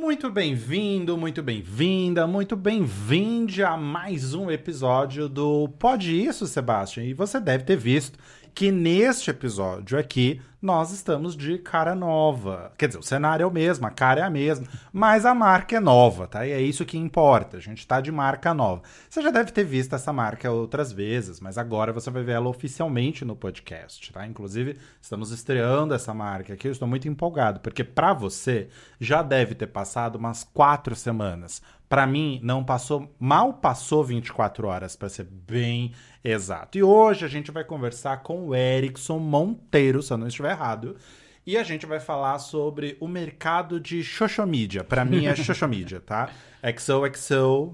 Muito bem-vindo, muito bem-vinda, muito bem-vinde a mais um episódio do Pode Isso, Sebastião. E você deve ter visto que neste episódio aqui nós estamos de cara nova. Quer dizer, o cenário é o mesmo, a cara é a mesma, mas a marca é nova, tá? E é isso que importa. A gente tá de marca nova. Você já deve ter visto essa marca outras vezes, mas agora você vai ver ela oficialmente no podcast, tá? Inclusive, estamos estreando essa marca aqui. Eu estou muito empolgado, porque para você já deve ter passado umas quatro semanas. Para mim, não passou, mal passou 24 horas, para ser bem exato. E hoje a gente vai conversar com o Erickson Monteiro, se eu não estiver errado. E a gente vai falar sobre o mercado de social media. Para mim é social media, tá? XOXO.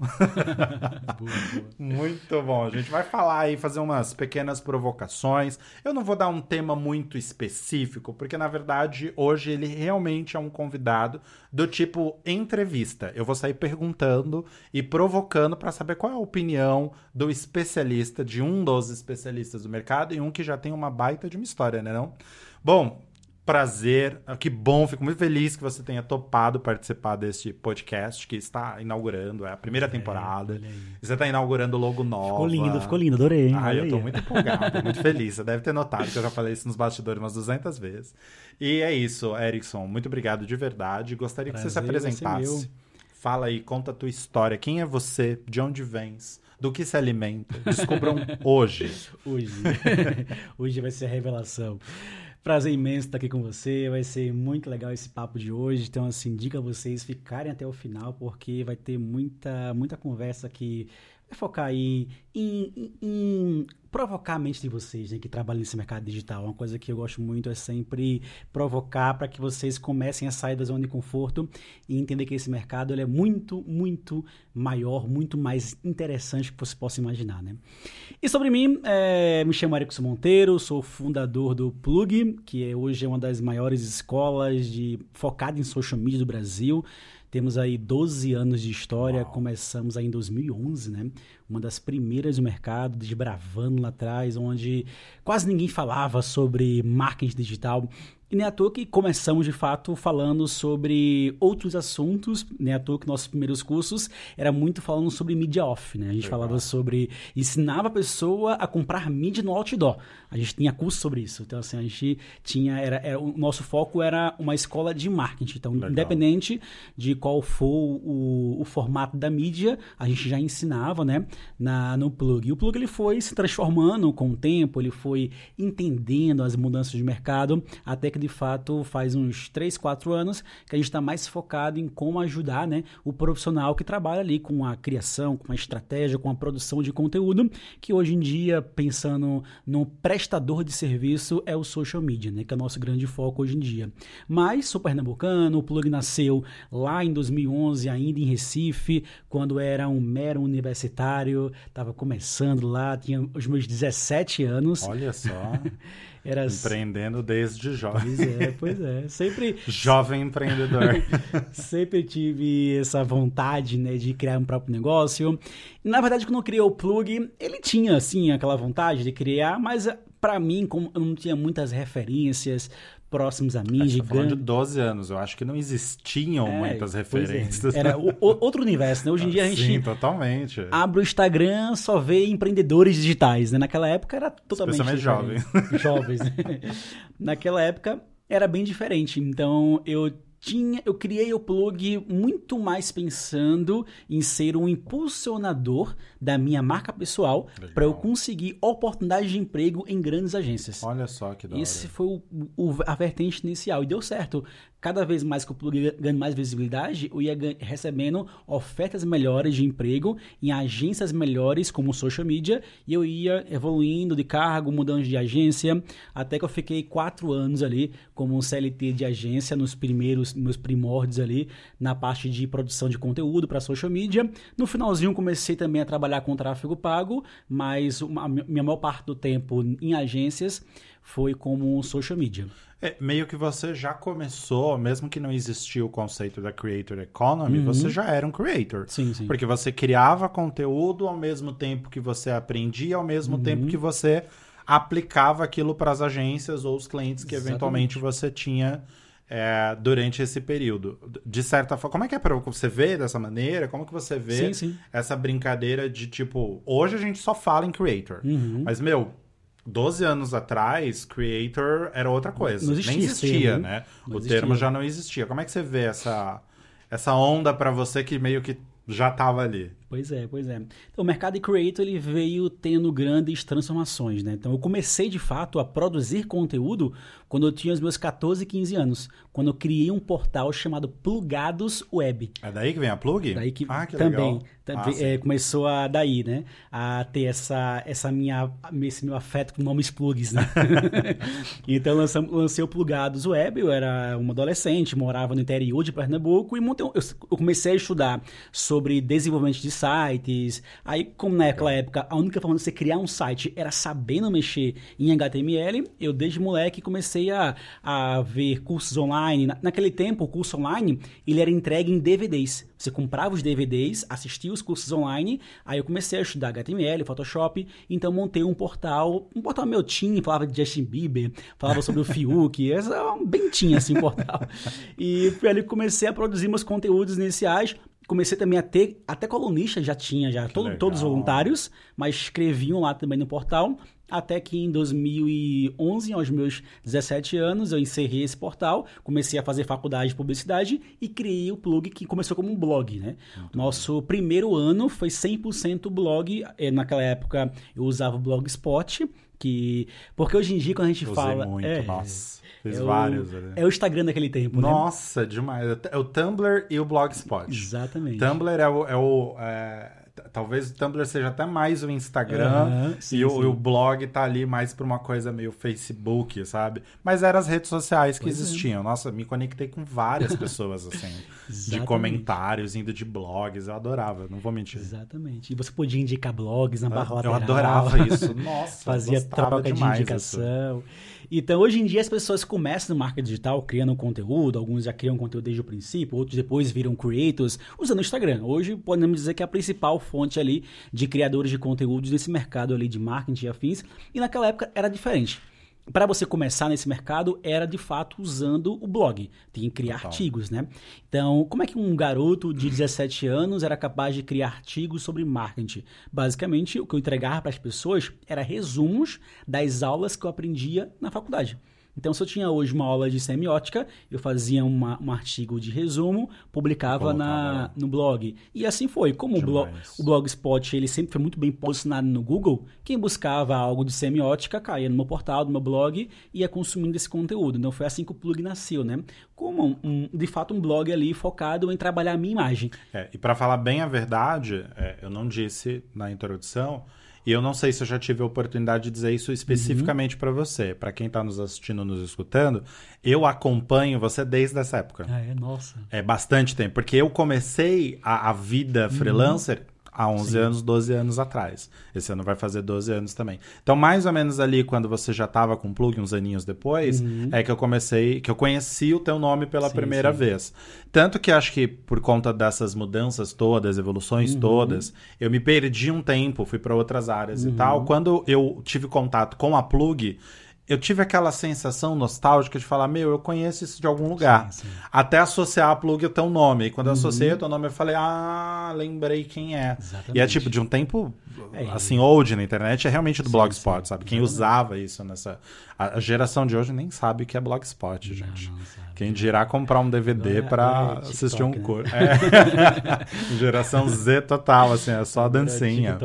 muito bom. A gente vai falar aí, fazer umas pequenas provocações. Eu não vou dar um tema muito específico, porque na verdade hoje ele realmente é um convidado do tipo entrevista. Eu vou sair perguntando e provocando para saber qual é a opinião do especialista, de um dos especialistas do mercado e um que já tem uma baita de uma história, né não? Bom, prazer, ah, que bom, fico muito feliz que você tenha topado participar deste podcast que está inaugurando, é a primeira é, temporada. Você está inaugurando logo nova. Ficou lindo, ficou lindo, adorei. Ah, eu estou muito empolgado, muito feliz. Você deve ter notado que eu já falei isso nos bastidores umas 200 vezes. E é isso, Erickson, muito obrigado de verdade. Gostaria prazer, que você se apresentasse. Fala aí, conta a tua história. Quem é você? De onde vens? Do que se alimenta? Descubram hoje. Hoje. hoje vai ser a revelação. Prazer imenso estar aqui com você. Vai ser muito legal esse papo de hoje. Então, assim, diga a vocês ficarem até o final, porque vai ter muita, muita conversa que vai focar aí em, em, em provocar a mente de vocês né, que trabalham nesse mercado digital. Uma coisa que eu gosto muito é sempre provocar para que vocês comecem a sair da zona de conforto e entender que esse mercado é muito, muito maior, muito mais interessante que você possa imaginar. Né? E sobre mim, é, me chamo Erickson Monteiro, sou fundador do Plug, que é, hoje é uma das maiores escolas de focada em social media do Brasil. Temos aí 12 anos de história, Uau. começamos aí em 2011, né? Uma das primeiras do mercado, desbravando lá atrás, onde quase ninguém falava sobre marketing digital. E nem à toa que começamos de fato falando sobre outros assuntos, nem à toa que nossos primeiros cursos era muito falando sobre mídia off, né? A gente Legal. falava sobre ensinava a pessoa a comprar mídia no outdoor. A gente tinha curso sobre isso. Então assim, a gente tinha era, era o nosso foco era uma escola de marketing. Então, Legal. independente de qual for o, o, formato da mídia, a gente já ensinava, né, na no plug. E o plug ele foi se transformando com o tempo, ele foi entendendo as mudanças de mercado até que que de fato faz uns 3, 4 anos que a gente está mais focado em como ajudar né, o profissional que trabalha ali com a criação, com a estratégia, com a produção de conteúdo, que hoje em dia, pensando no prestador de serviço, é o social media, né, que é o nosso grande foco hoje em dia. Mas sou pernambucano, o Plug nasceu lá em 2011, ainda em Recife, quando era um mero universitário, estava começando lá, tinha os meus 17 anos. Olha só. Era... Empreendendo desde jovem. Pois é, pois é. Sempre. jovem empreendedor. sempre tive essa vontade, né, de criar um próprio negócio. Na verdade, quando eu criei o Plug, ele tinha, assim, aquela vontade de criar, mas para mim, como eu não tinha muitas referências, próximos a mim, gigante. falando de 12 anos, eu acho que não existiam é, muitas é. referências. É. Era o, o, outro universo, né? Hoje em dia a gente Sim, totalmente. abre o Instagram, só vê empreendedores digitais, né? Naquela época era totalmente Especialmente jovens. Jovens, né? Naquela época era bem diferente. Então eu tinha, eu criei o plug muito mais pensando em ser um impulsionador da minha marca pessoal para eu conseguir oportunidades de emprego em grandes agências. Olha só que da Esse foi o, o, a vertente inicial e deu certo cada vez mais que o plug ganha mais visibilidade, eu ia recebendo ofertas melhores de emprego em agências melhores como social media e eu ia evoluindo de cargo, mudando de agência, até que eu fiquei quatro anos ali como CLT de agência nos primeiros, meus primórdios ali na parte de produção de conteúdo para social media. No finalzinho comecei também a trabalhar com tráfego pago, mas a minha maior parte do tempo em agências foi como social media. É, meio que você já começou, mesmo que não existia o conceito da creator economy, uhum. você já era um creator. Sim, sim. Porque você criava conteúdo ao mesmo tempo que você aprendia, ao mesmo uhum. tempo que você aplicava aquilo para as agências ou os clientes que Exatamente. eventualmente você tinha é, durante esse período. De certa forma, como é que é para você ver dessa maneira? Como que você vê Sim, sim. essa brincadeira de tipo, hoje a gente só fala em creator, Uhum. mas meu, 12 anos atrás, creator era outra coisa. Não existia Nem existia, termo, né? O existia. termo já não existia. Como é que você vê essa essa onda para você que meio que já tava ali? Pois é, pois é. Então, o mercado de creator ele veio tendo grandes transformações, né? Então, eu comecei de fato a produzir conteúdo quando eu tinha os meus 14, 15 anos, quando eu criei um portal chamado Plugados Web. É daí que vem a plug? Daí que, ah, que também legal. também, é, começou a daí, né? A ter essa, essa minha, esse meu afeto com nomes plugs, né? então lançamos, lancei o Plugados Web, eu era um adolescente, morava no interior de Pernambuco e montei, eu comecei a estudar sobre desenvolvimento de sites. Aí, como naquela época a única forma de você criar um site era sabendo mexer em HTML, eu desde moleque comecei a, a ver cursos online. Na- naquele tempo, o curso online ele era entregue em DVDs. Você comprava os DVDs, assistia os cursos online, aí eu comecei a estudar HTML, Photoshop, então montei um portal, um portal meu tinha, falava de Justin Bieber, falava sobre o Fiuk, essa é um bem tinha assim o portal. E ali comecei a produzir meus conteúdos iniciais, comecei também a ter, até colunista já tinha, já todo- todos voluntários, mas escreviam lá também no portal. Até que em 2011, aos meus 17 anos, eu encerrei esse portal, comecei a fazer faculdade de publicidade e criei o plug que começou como um blog, né? Nosso primeiro ano foi 100% blog. Eh, Naquela época eu usava o Blogspot, que porque hoje em dia quando a gente Usei fala, muito, é, nossa. Fiz é o- vários ali. é o Instagram daquele tempo, né? Nossa, demais. É o Tumblr e o Blogspot. Exatamente. Tumblr é o. É o é, talvez o Tumblr seja até mais o Instagram. Aham, sim, e, o, sim. o blog tá ali mais pra uma coisa meio Facebook, sabe? Mas eram as redes sociais que Pois é. existiam. Nossa, me conectei com várias pessoas, assim. de comentários, indo de blogs. Eu adorava, não vou mentir. Exatamente. E você podia indicar blogs na barra Eu lateral. adorava isso. Nossa, Fazia troca de demais disso. Então, hoje em dia, as pessoas começam no marketing digital criando conteúdo. Alguns já criam conteúdo desde o princípio, outros depois viram creators usando o Instagram. Hoje, podemos dizer que é a principal fonte ali de criadores de conteúdos nesse mercado ali de marketing e afins. E naquela época era diferente. Para você começar nesse mercado, era de fato usando o blog. Tinha que criar Total. artigos, né? Então, como é que um garoto de 17 anos era capaz de criar artigos sobre marketing? Basicamente, o que eu entregava para as pessoas era resumos das aulas que eu aprendia na faculdade. Então, se eu tinha hoje uma aula de semiótica, eu fazia uma- um artigo de resumo, publicava na, no blog. E assim foi. Como o, blo Demais. o Blogspot ele sempre foi muito bem posicionado no Google, quem buscava algo de semiótica caía no meu portal, no meu blog e ia consumindo esse conteúdo. Então foi assim que o plug nasceu, né? Como um- de fato um blog ali focado em trabalhar a minha imagem. É, e para falar bem a verdade, é, eu não disse na introdução, e eu não sei se eu já tive a oportunidade de dizer isso especificamente para você. Para quem tá nos assistindo, nos escutando, eu acompanho você desde essa época. Ah, é, nossa. É bastante tempo, porque eu comecei a, a vida freelancer há 11 anos, 12 anos atrás. Esse ano vai fazer 12 anos também. Então, mais ou menos ali, quando você já estava com o plug, uns aninhos depois, é que eu comecei, que eu conheci o teu nome pela Sim, primeira sim. vez. Tanto que acho que por conta dessas mudanças todas, evoluções todas, eu me perdi um tempo, fui para outras áreas e tal. Quando eu tive contato com a plug, eu tive aquela sensação nostálgica de falar, meu, eu conheço isso de algum lugar. Sim, sim. Até associar a plug ao teu nome. E quando eu associei o teu nome, eu falei, ah, lembrei quem é. Exatamente. E é tipo, de um tempo, É, assim, old na internet, é realmente do Sim, Blogspot, sabe? Quem usava isso nessa... A a geração de hoje nem sabe o que é Blogspot, gente. Não, não. Quem dirá comprar um DVD pra agora é assistir um curso. É. Geração Z total, assim, é só Agora é dancinha.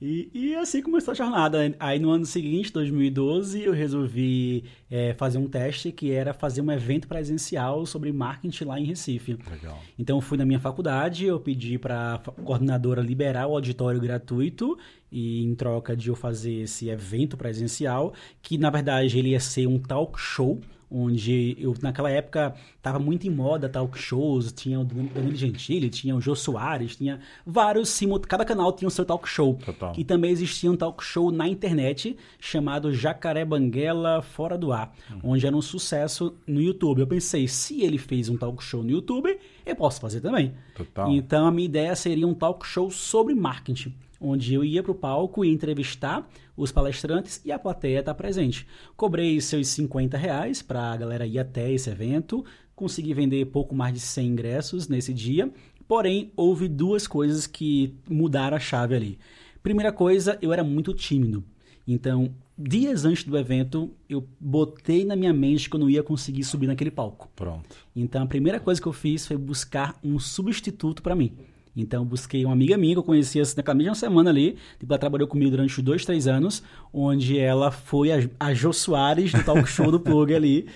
E, e assim começou a jornada. Aí no ano seguinte, 2012, eu resolvi é, fazer um teste que era fazer um evento presencial sobre marketing lá em Recife. Legal. Então eu fui na minha faculdade, eu pedi para a coordenadora liberar o auditório gratuito e em troca de eu fazer esse evento presencial, que na verdade ele ia ser um talk show, onde eu naquela época estava muito em moda talk shows, tinha o Danilo Gentili, tinha o Jô Soares, tinha vários cada canal tinha o seu talk show. Total. E também existia um talk show na internet chamado Jacaré Banguela Fora do Ar, onde era um sucesso no YouTube. Eu pensei, se ele fez um talk show no YouTube, eu posso fazer também. Total. Então a minha ideia seria um talk show sobre marketing, onde eu ia para o palco e entrevistar os palestrantes e a plateia estar tá presente. Cobrei seus 50 reais para a galera ir até esse evento, consegui vender pouco mais de 100 ingressos nesse dia, porém houve duas coisas que mudaram a chave ali. Primeira coisa, eu era muito tímido. Então, dias antes do evento, eu botei na minha mente que eu não ia conseguir subir naquele palco. Pronto. Então, a primeira coisa que eu fiz foi buscar um substituto para mim. Então, busquei uma amiga minha que eu conhecia assim, naquela mesma semana ali. Tipo, ela trabalhou comigo durante os dois, três anos, onde ela foi a, a Jô Soares do talk show do Plug ali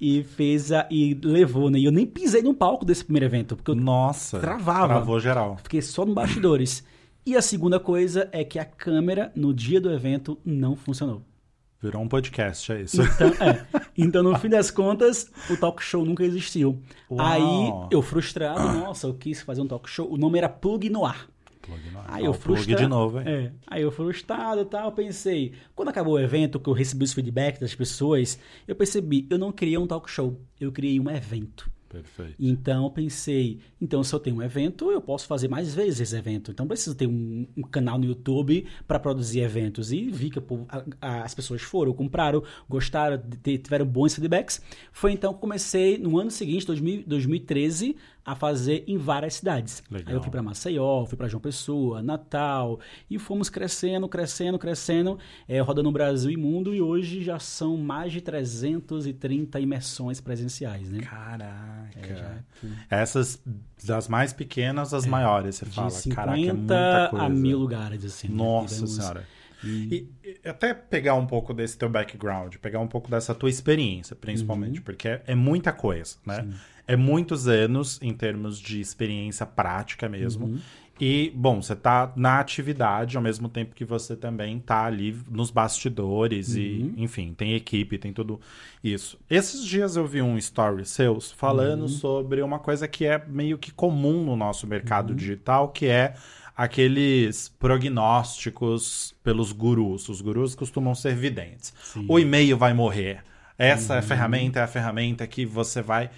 e fez a, e levou, né? E eu nem pisei no palco desse primeiro evento, porque eu Nossa, travava. Travou geral. Fiquei só no bastidores. E a segunda coisa é que a câmera no dia do evento não funcionou. Virou um podcast, é isso. Então, é. então, no fim das contas, o talk show nunca existiu. Uau. Aí, eu frustrado, nossa, eu quis fazer um talk show. O nome era Plug no Ar. Plug no ar. Aí eu frustrado. Plug de novo, hein? É. Aí eu frustrado e tal, pensei. Quando acabou o evento, que eu recebi os feedbacks das pessoas, eu percebi, eu não criei um talk show, eu criei um evento. Perfeito. Então pensei, então se eu tenho um evento, eu posso fazer mais vezes esse evento. Então preciso ter um, um canal no YouTube para produzir eventos. E vi que a, a, as pessoas foram, compraram, gostaram, tiveram bons feedbacks. Foi então que comecei no ano seguinte, 2000, 2013, a fazer em várias cidades. Legal. Aí eu fui para Maceió, fui para João Pessoa, Natal, e fomos crescendo, crescendo, crescendo, é, rodando o Brasil e mundo, e hoje já são mais de 330 imersões presenciais, né? Caraca. É, Essas das mais pequenas às é, maiores, você fala. De 50 Caraca, é muita coisa. a mil lugares, assim. Né? Nossa né? Senhora. E, e, até pegar um pouco desse teu background, pegar um pouco dessa tua experiência, principalmente, uhum. porque é, é, muita coisa, né? Sim é muitos anos em termos de experiência prática mesmo. Uhum. E, bom, você tá na atividade ao mesmo tempo que você também tá ali nos bastidores uhum. e, enfim, tem equipe, tem tudo isso. Esses dias eu vi um story seus falando uhum. sobre uma coisa que é meio que comum no nosso mercado uhum. digital, que é aqueles prognósticos pelos gurus. Os gurus costumam ser videntes. Sim. O e-mail vai morrer essa uhum. ferramenta é a ferramenta que você vai.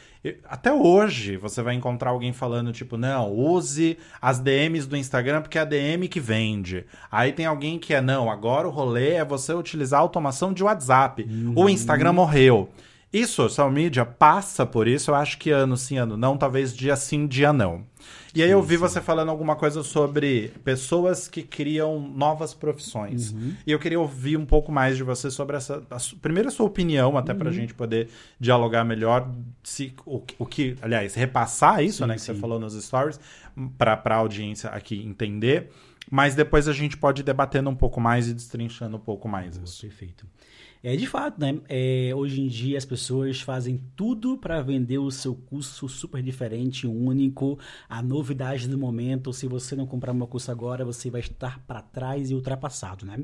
Até hoje você vai encontrar alguém falando, tipo, não, use as DMs do Instagram porque é a DM que vende. Aí tem alguém que é, não, agora o rolê é você utilizar a automação de WhatsApp. Uhum. O Instagram morreu. E social media passa por isso, eu acho que ano sim, ano não, talvez dia sim, dia não. E aí eu vi você falando alguma coisa sobre pessoas que criam novas profissões. Uhum. E eu queria ouvir um pouco mais de você sobre essa. A, primeiro, a sua opinião, até uhum. para a gente poder dialogar melhor. Se, o, o que, aliás, repassar isso, sim, né, que sim. você falou nos stories, para a audiência aqui entender. Mas depois a gente pode ir debatendo um pouco mais e destrinchando um pouco mais Boa, isso. Perfeito. É de fato, né? É, hoje em dia as pessoas fazem tudo para vender o seu curso super diferente, único, a novidade do momento. Se você não comprar meu curso agora, você vai estar para trás e ultrapassado, né?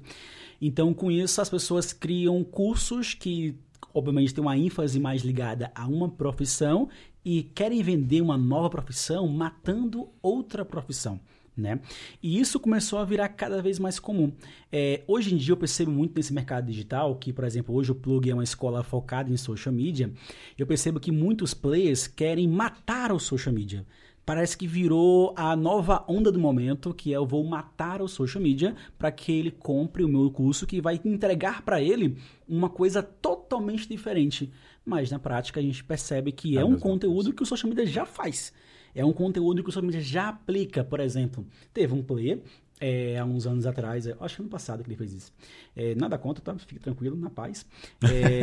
Então, com isso, as pessoas criam cursos que, obviamente, têm uma ênfase mais ligada a uma profissão e querem vender uma nova profissão matando outra profissão. Né? E isso começou a virar cada vez mais comum. É, hoje em dia eu percebo muito nesse mercado digital, que, por exemplo, hoje o Plug é uma escola focada em social media, eu percebo que muitos players querem matar o social media. Parece que virou a nova onda do momento, que é eu vou matar o social media para que ele compre o meu curso, que vai entregar para ele uma coisa totalmente diferente. Mas na prática a gente percebe que é, é um conteúdo coisa. que o social media já faz. É um conteúdo que o social media já aplica. Por exemplo, teve um player é, há uns anos atrás, acho que ano passado que ele fez isso. É, nada contra, tá? Fique tranquilo, na paz. É,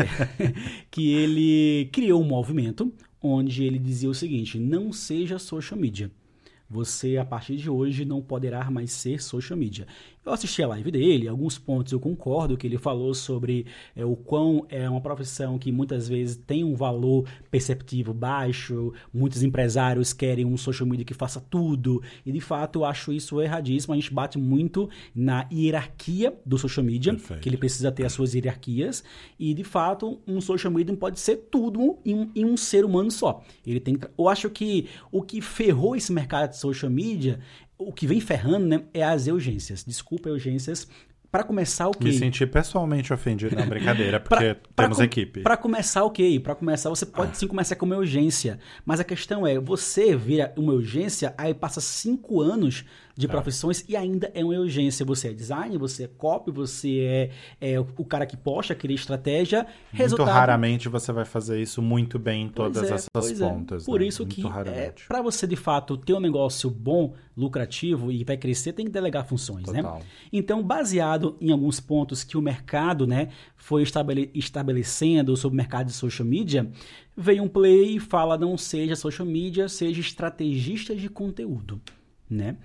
que ele criou um movimento onde ele dizia o seguinte: não seja social media. Você, a partir de hoje, não poderá mais ser social media. Eu assisti a live dele, alguns pontos eu concordo que ele falou sobre é, o quão é uma profissão que muitas vezes tem um valor perceptivo baixo, muitos empresários querem um social media que faça tudo, e de fato eu acho isso erradíssimo, a gente bate muito na hierarquia do social media, Perfeito. que ele precisa ter as suas hierarquias, e de fato um social media não pode ser tudo em, em um ser humano só. Ele tem, eu acho que o que ferrou esse mercado de social media o que vem ferrando né, é as urgências. Desculpa, urgências. Para começar, o okay. Me senti pessoalmente ofendido na brincadeira, porque pra, temos pra, equipe. Para começar, ok. Para começar, você pode ah. sim começar com uma urgência. Mas a questão é, você vira uma urgência, aí passa cinco anos de profissões e ainda é uma urgência. Você é design, você é copy, você é, é o cara que posta, cria estratégia. Resultado... Muito raramente você vai fazer isso muito bem em todas é, essas é. pontas. Por né? isso muito que é, para você de fato ter um negócio bom, lucrativo e vai crescer, tem que delegar funções, né? Total. Então, baseado em alguns pontos que o mercado, né, foi estabele estabelecendo sobre o mercado de social media, veio um play e fala não seja social media, seja estrategista de conteúdo, né?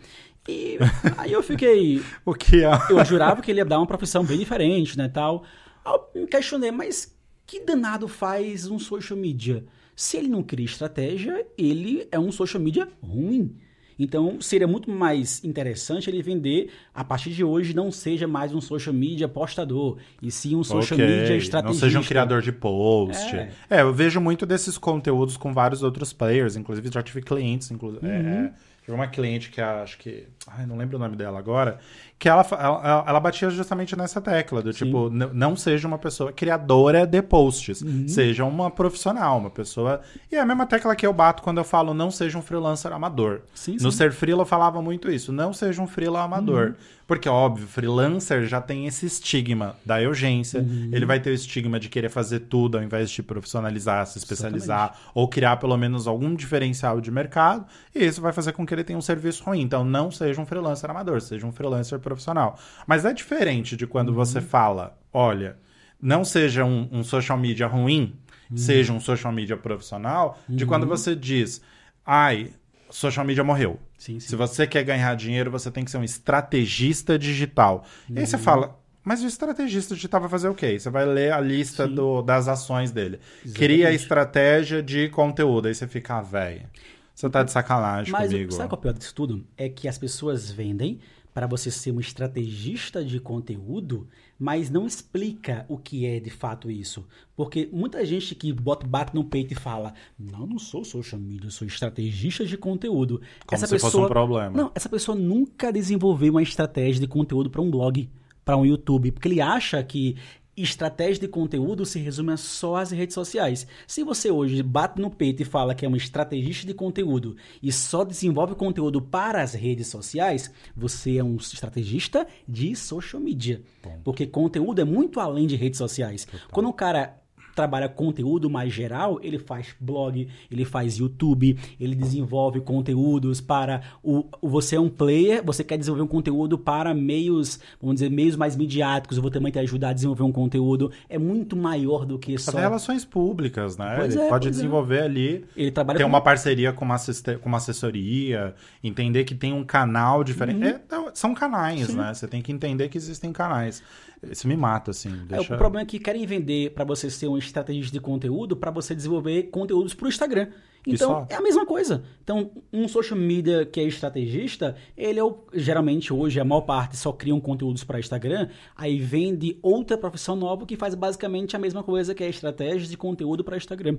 E aí eu fiquei. o que é? Eu jurava que ele ia dar uma profissão bem diferente, né, tal. Aí eu me questionei, mas que danado faz um social media? Se ele não cria estratégia, ele é um social media ruim. Então, seria muito mais interessante ele vender, a partir de hoje, não seja mais um social media postador, e sim um social Ok, media estrategista. Não seja um criador de post. É. É. eu vejo muito desses conteúdos com vários outros players, inclusive já tive clientes, inclusive. Uhum. É, tive uma cliente que acho que. Ai, não lembro o nome dela agora. Que ela, ela, ela batia justamente nessa tecla, do tipo, n- não seja uma pessoa criadora de posts, Uhum. seja uma profissional, uma pessoa. E é a mesma tecla que eu bato quando eu falo não seja um freelancer amador. Sim, No sim. Ser Freela eu falava muito isso, não seja um freela amador. Uhum. Porque, óbvio, freelancer já tem esse estigma da urgência, Uhum. ele vai ter o estigma de querer fazer tudo ao invés de profissionalizar, se especializar, ou criar pelo menos algum diferencial de mercado, e isso vai fazer com que ele tenha um serviço ruim. Então, não seja um freelancer amador, seja um freelancer profissional. Mas é diferente de quando você fala, olha, não seja um, um social media ruim, seja um social media profissional, de quando você diz, ai, social media morreu. Sim, sim. Se você quer ganhar dinheiro, você tem que ser um estrategista digital. E aí você fala, mas o estrategista digital vai fazer o quê? Você vai ler a lista do- das ações dele. Exatamente. Cria a estratégia de conteúdo. Aí você fica, ah, velho, você tá de sacanagem Mas comigo. sabe qual é o pior disso tudo? É que as pessoas vendem para você ser um estrategista de conteúdo, mas não explica o que é de fato isso. Porque muita gente que bota, bate no peito e fala: Não, não sou social media, eu sou estrategista de conteúdo. Como essa se pessoa, fosse um problema. Não, essa pessoa nunca desenvolveu uma estratégia de conteúdo para um blog, para um YouTube, porque ele acha que estratégia de conteúdo se resume a só às redes sociais. Se você hoje bate no peito e fala que é um estrategista de conteúdo e só desenvolve conteúdo para as redes sociais, você é um estrategista de social media. Porque conteúdo é muito além de redes sociais. Quando o cara trabalha conteúdo mais geral, ele faz blog, ele faz YouTube, ele desenvolve conteúdos para o, você é um player, você quer desenvolver um conteúdo para meios, vamos dizer, meios mais midiáticos, eu vou também te ajudar a desenvolver um conteúdo, é muito maior do que só Até relações públicas, né? Pois ele é, pode é. desenvolver ali, ele trabalha ter com uma parceria com uma, com uma assessoria, entender que tem um canal diferente. Uhum. É, então, são canais, né? Você tem que entender que existem canais. Isso me mata, assim. É, Deixa... O problema é que querem vender para você ser um estrategista de conteúdo para você desenvolver conteúdos para o Instagram. Então, é a mesma coisa. Então, um social media que é estrategista, ele é o, geralmente hoje, a maior parte só criam conteúdos para Instagram, aí vende outra profissão nova que faz basicamente a mesma coisa, que é estratégia de conteúdo para Instagram.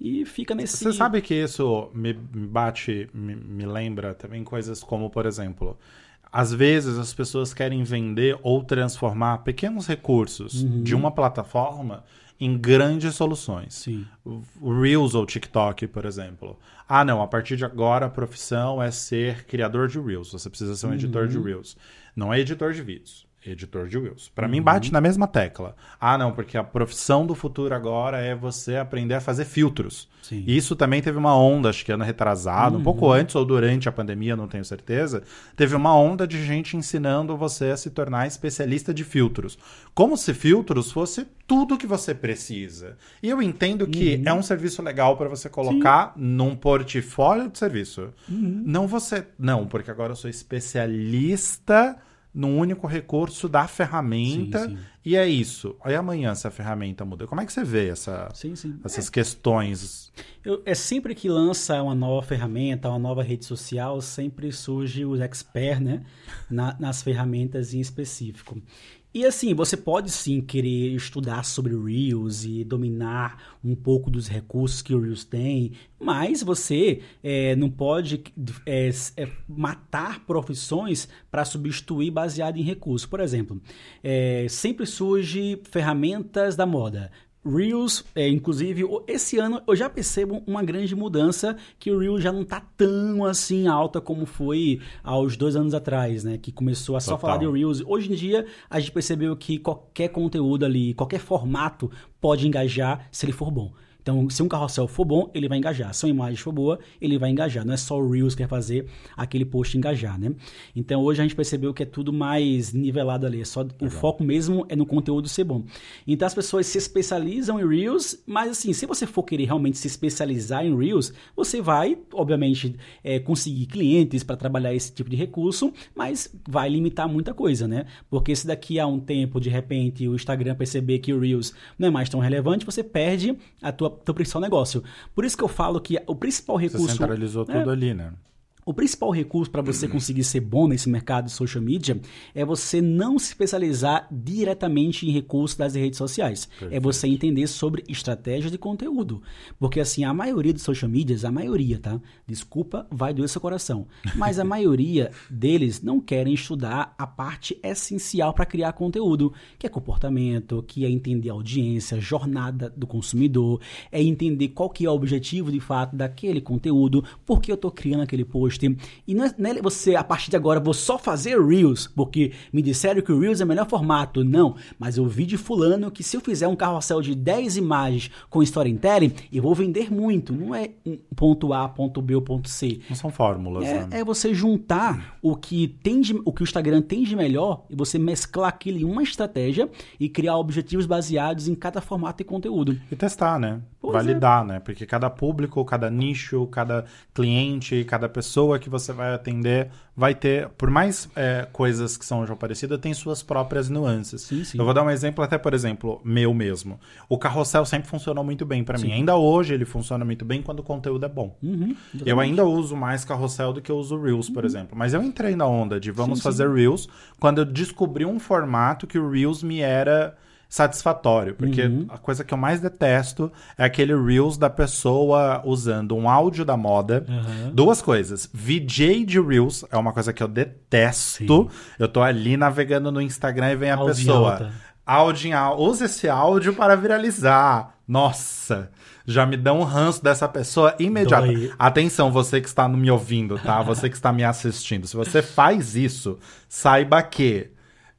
E fica nesse... Você sabe que isso me me bate, me, me lembra também coisas como, por exemplo, às vezes as pessoas querem vender ou transformar pequenos recursos Uhum. de uma plataforma em grandes soluções. Sim. O Reels ou TikTok, por exemplo. Ah, não, a partir de agora a profissão é ser criador de Reels. Você precisa ser um editor Uhum. de Reels. Não é editor de vídeos, editor de Reels. Pra Uhum. mim bate na mesma tecla. Ah, não, porque a profissão do futuro agora é você aprender a fazer filtros. Sim. E Isso também teve uma onda, acho que ano retrasado, um pouco antes ou durante a pandemia, não tenho certeza. Teve uma onda de gente ensinando você a se tornar especialista de filtros. Como se filtros fosse tudo que você precisa. E eu entendo que é um serviço legal para você colocar num portfólio de serviço. Não você. Não, porque agora eu sou especialista num único recurso da ferramenta. Sim, sim. E é isso. Aí amanhã, se a ferramenta muda, como é que você vê essa, Sim, essas questões? Eu- é sempre que lança uma nova ferramenta, uma nova rede social, sempre surge os experts, né? na- nas ferramentas em específico. E assim, você pode sim querer estudar sobre o Reels e dominar um pouco dos recursos que o Reels tem, mas você é, não pode é, é, matar profissões para substituir baseado em recursos. Por exemplo, é, sempre surge ferramentas da moda Reels, é, inclusive, esse ano eu já percebo uma grande mudança que o Reels já não tá tão assim alta como foi aos dois anos atrás, né? Que começou a só falar de Reels. Hoje em dia, a gente percebeu que qualquer conteúdo ali, qualquer formato pode engajar se ele for bom. Então, se um carrossel for bom, ele vai engajar. Se uma imagem for boa, ele vai engajar. Não é só o Reels que quer fazer aquele post engajar, né? Então, hoje a gente percebeu que é tudo mais nivelado ali. É só Legal. o foco mesmo é no conteúdo ser bom. Então, as pessoas se especializam em Reels, mas assim, se você for querer realmente se especializar em Reels, você vai, obviamente, é, conseguir clientes para trabalhar esse tipo de recurso, mas vai limitar muita coisa, né? Porque se daqui a um tempo, de repente, o Instagram perceber que o Reels não é mais tão relevante, você perde a tua teu principal negócio. Por isso que eu falo que o principal recurso. Você centralizou é, tudo ali, né? O principal recurso para você conseguir ser bom nesse mercado de social media é você não se especializar diretamente em recursos das redes sociais. Perfeito. É você entender sobre estratégia de conteúdo. Porque assim, a maioria dos social medias, a maioria, tá? Desculpa, vai doer seu coração. Mas a maioria deles não querem estudar a parte essencial para criar conteúdo, que é comportamento, que é entender a audiência, jornada do consumidor, é entender qual que é o objetivo de fato daquele conteúdo, por que eu estou criando aquele post post. E não é, você, a partir de agora, vou só fazer Reels, porque me disseram que o Reels é o melhor formato. Não, mas eu vi de fulano que se eu fizer um carrossel de 10 imagens com storytelling, eu vou vender muito. Não é um ponto A, ponto B ou ponto C. Não são fórmulas, é, né? é você juntar o que tem de, o que o Instagram tem de melhor e você mesclar aquilo em uma estratégia e criar objetivos baseados em cada formato e conteúdo. E testar, né? Pois Validar, é. né? Porque cada público, cada nicho, cada cliente, cada pessoa que você vai atender vai ter, por mais é, coisas que são já parecidas, tem suas próprias nuances. Sim, sim. Eu vou dar um exemplo até, por exemplo, meu mesmo. O carrossel sempre funcionou muito bem para mim. Ainda hoje ele funciona muito bem quando o conteúdo é bom. Uhum, eu ainda uso mais carrossel do que eu uso Reels, uhum. por exemplo. Mas eu entrei na onda de vamos sim, fazer Reels quando eu descobri um formato que o Reels me era satisfatório, porque uhum. a coisa que eu mais detesto é aquele Reels da pessoa usando um áudio da moda. Uhum. Duas coisas. VJ de Reels é uma coisa que eu detesto. Sim. Eu tô ali navegando no Instagram e vem a pessoa. Áudio em áudio. Usa esse áudio para viralizar. Nossa, já me dá um ranço dessa pessoa imediata. Dói. Atenção, você que está me ouvindo, tá? Você que está me assistindo. Se você faz isso, saiba que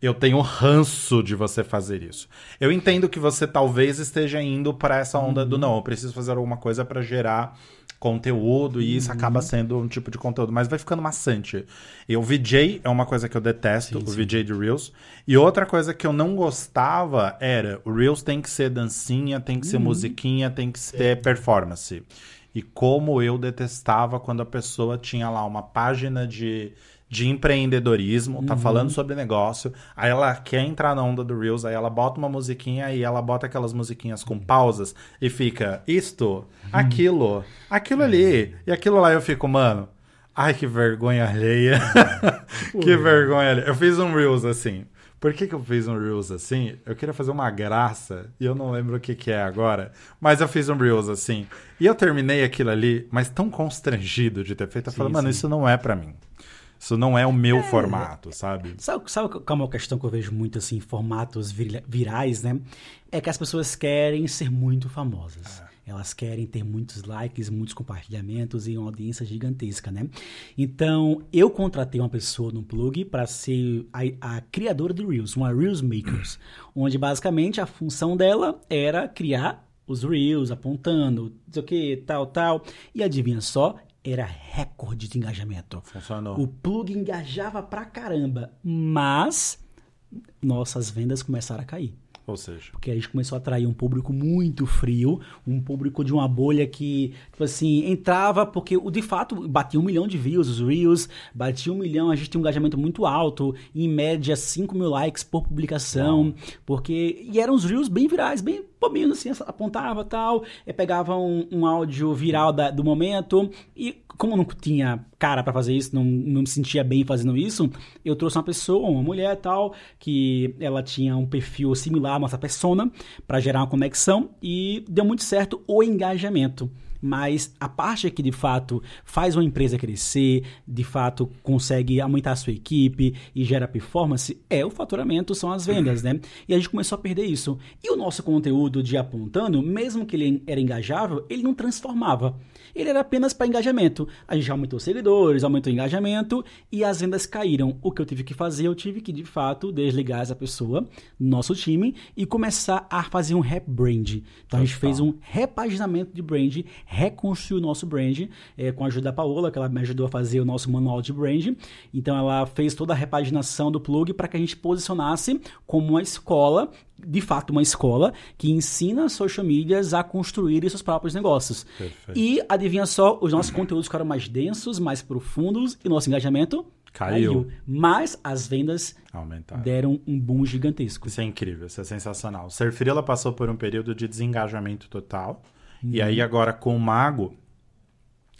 eu tenho ranço de você fazer isso. Eu entendo que você talvez esteja indo para essa onda uhum. do não, eu preciso fazer alguma coisa para gerar conteúdo e isso uhum. acaba sendo um tipo de conteúdo, mas vai ficando maçante. E o VJ é uma coisa que eu detesto, sim, o sim. VJ de Reels. E outra coisa que eu não gostava era, o Reels tem que ser dancinha, tem que ser uhum. musiquinha, tem que ser performance. E como eu detestava quando a pessoa tinha lá uma página de de empreendedorismo, tá uhum. falando sobre negócio, aí ela quer entrar na onda do Reels, aí ela bota uma musiquinha e ela bota aquelas musiquinhas com pausas e fica isto, uhum. aquilo, aquilo ali, e aquilo lá eu fico, mano, ai que vergonha alheia, que vergonha alheia. Eu fiz um Reels assim. Por que, que eu fiz um Reels assim? Eu queria fazer uma graça e eu não lembro o que, que é agora, mas eu fiz um Reels assim. E eu terminei aquilo ali, mas tão constrangido de ter feito. Eu sim, falei, mano, sim. isso não é para mim. Isso não é o meu é, formato, sabe? Sabe, sabe qual é uma questão que eu vejo muito assim, formatos virais, né? É que as pessoas querem ser muito famosas. É. Elas querem ter muitos likes, muitos compartilhamentos e uma audiência gigantesca, né? Então, eu contratei uma pessoa no plug para ser a, a, criadora do Reels, uma Reels Makers, onde basicamente a função dela era criar os Reels, apontando, não sei o que, tal, tal. E adivinha só, era recorde de engajamento. Funcionou. O plug engajava pra caramba, mas nossas vendas começaram a cair. Ou seja. Porque a gente começou a atrair um público muito frio, um público de uma bolha que, tipo assim, entrava porque, de fato, batia um milhão de views, os Reels, batia um milhão, a gente tinha um engajamento muito alto, em média 5 mil likes por publicação, Uau. porque. E eram os Reels bem virais, bem bobinho, assim, apontava tal, pegava um, um áudio viral da, do momento e como não tinha cara para fazer isso, não, não me sentia bem fazendo isso, eu trouxe uma pessoa, uma mulher tal, que ela tinha um perfil similar à nossa persona para gerar uma conexão e deu muito certo o engajamento. Mas a parte que de fato faz uma empresa crescer, de fato consegue aumentar a sua equipe e gera performance, é o faturamento, são as vendas, né? E a gente começou a perder isso. E o nosso conteúdo de apontando, mesmo que ele era engajável, ele não transformava ele era apenas para engajamento. A gente aumentou seguidores, aumentou o engajamento e as vendas caíram. O que eu tive que fazer, eu tive que de fato desligar essa pessoa, nosso time, e começar a fazer um rebrand. Então a gente fez um repaginamento de brand, reconstruiu o nosso brand é, com a ajuda da Paola, que ela me ajudou a fazer o nosso manual de brand. Então ela fez toda a repaginação do plug para que a gente posicionasse como uma escola de fato uma escola que ensina social medias a construir seus próprios negócios. Perfeito. E adivinha só, os nossos conteúdos ficaram mais densos, mais profundos e nosso engajamento caiu. caiu. Mas as vendas Aumentaram. deram um boom gigantesco. Isso é incrível, isso é sensacional. Ser Frila passou por um período de desengajamento total. Hum. E aí agora com o Mago,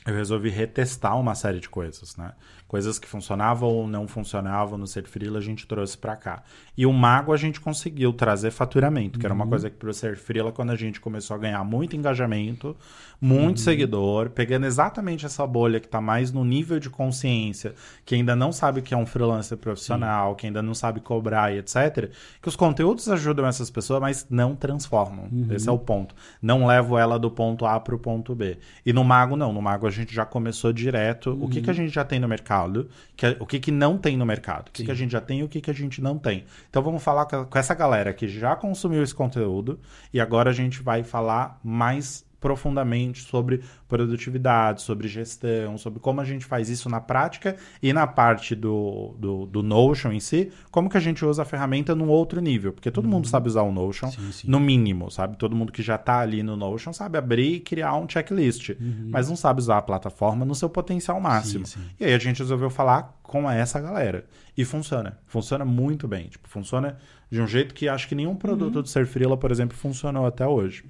eu resolvi retestar uma série de coisas, né? Coisas que funcionavam ou não funcionavam no Ser Freela, a gente trouxe para cá. E o Mago a gente conseguiu trazer faturamento, que uhum. era uma uhum. coisa que pro Ser Freela, quando a gente começou a ganhar muito engajamento, muito uhum. seguidor, pegando exatamente essa bolha que tá mais no nível de consciência, que ainda não sabe o que é um freelancer profissional, Sim. que ainda não sabe cobrar e etc, que os conteúdos ajudam essas pessoas, mas não transformam. Uhum. Esse é o ponto. Não levo ela do ponto A pro ponto B. E no Mago não, no Mago a gente já começou direto. O que, que a uhum. gente já tem no mercado? Mercado, que é, o que, que não tem no mercado, o que, que a gente já tem e o que, que a gente não tem. Então vamos falar com, com essa galera que já consumiu esse conteúdo e agora a gente vai falar mais profundamente sobre produtividade, sobre gestão, sobre como a gente faz isso na prática e na parte do, do, do Notion em si, como que a gente usa a ferramenta num outro nível. Porque todo uhum. mundo sabe usar o Notion, sim, sim. no mínimo, sabe? Todo mundo que já está ali no Notion sabe abrir e criar um checklist, uhum. mas não sabe usar a plataforma no seu potencial máximo. Sim, e aí a gente resolveu falar com essa galera. E funciona. Funciona muito bem. Tipo, funciona de um jeito que acho que nenhum produto uhum. do Ser Freela, por exemplo, funcionou até hoje.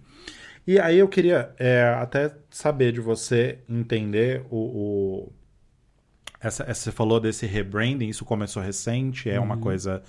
E aí eu queria é, até saber de você entender o. o... Essa, essa, você falou desse rebranding, isso começou recente, é uhum. uma coisa.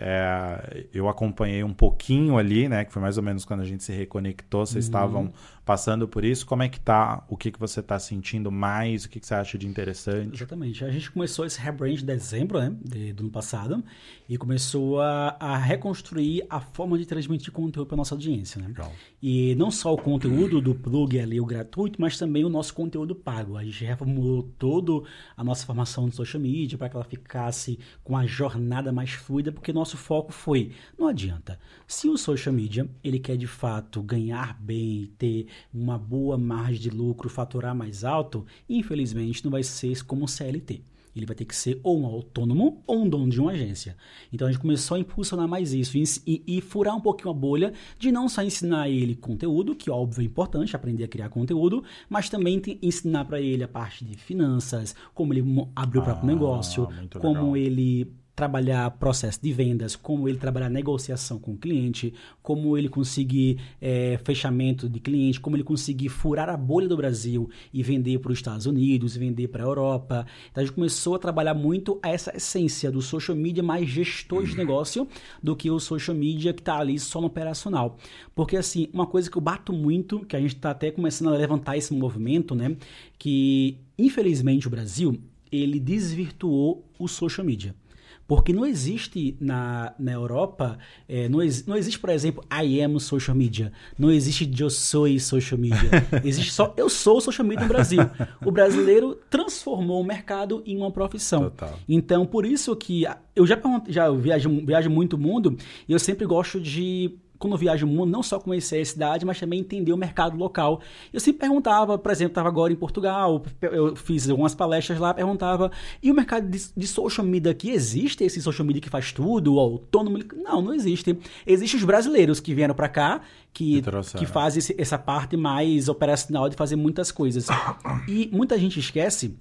É, eu acompanhei um pouquinho ali, né? Que foi mais ou menos quando a gente se reconectou. Vocês uhum. estavam passando por isso. Como é que tá? O que, que você está sentindo mais? O que, que você acha de interessante? Exatamente. A gente começou esse rebrand em dezembro né, de, do ano passado e começou a, a, reconstruir a forma de transmitir conteúdo para nossa audiência. Né? Legal. E não só o conteúdo do plug ali, o gratuito, mas também o nosso conteúdo pago. A gente reformulou toda a nossa formação de social media para que ela ficasse com a jornada mais fluida, porque nosso foco foi, não adianta, se o social media ele quer de fato ganhar bem, ter uma boa margem de lucro, faturar mais alto, infelizmente não vai ser como um CLT. Ele vai ter que ser ou um autônomo ou um dono de uma agência. Então a gente começou a impulsionar mais isso e, e, furar um pouquinho a bolha de não só ensinar ele conteúdo, que óbvio é importante, aprender a criar conteúdo, mas também ensinar para ele a parte de finanças, como ele abrir o próprio ah, negócio, como legal. ele trabalhar processo de vendas, como ele trabalhar negociação com o cliente, como ele conseguir é, fechamento de cliente, como ele conseguir furar a bolha do Brasil e vender para os Estados Unidos, vender para a Europa. Então a gente começou a trabalhar muito essa essência do social media mais gestor de negócio do que o social media que está ali só no operacional. Porque assim, uma coisa que eu bato muito, que a gente está até começando a levantar esse movimento, né? Que infelizmente o Brasil ele desvirtuou o social media. Porque não existe na, na Europa, é, não, ex, não existe, por exemplo, I am social media. Não existe eu sou social media. Existe só eu sou social media no Brasil. O brasileiro transformou o mercado em uma profissão. Total. Então, por isso que eu já, já viajo, viajo muito o mundo e eu sempre gosto de quando eu viajo o mundo, não só conhecer a cidade, mas também entender o mercado local. Eu sempre perguntava, por exemplo, estava agora em Portugal, eu fiz algumas palestras lá, perguntava, e o mercado de, de, social media aqui, existe esse social media que faz tudo, o autônomo? Não, não existe. Existem os brasileiros que vieram para cá, que, que fazem esse, essa parte mais operacional de fazer muitas coisas. E muita gente esquece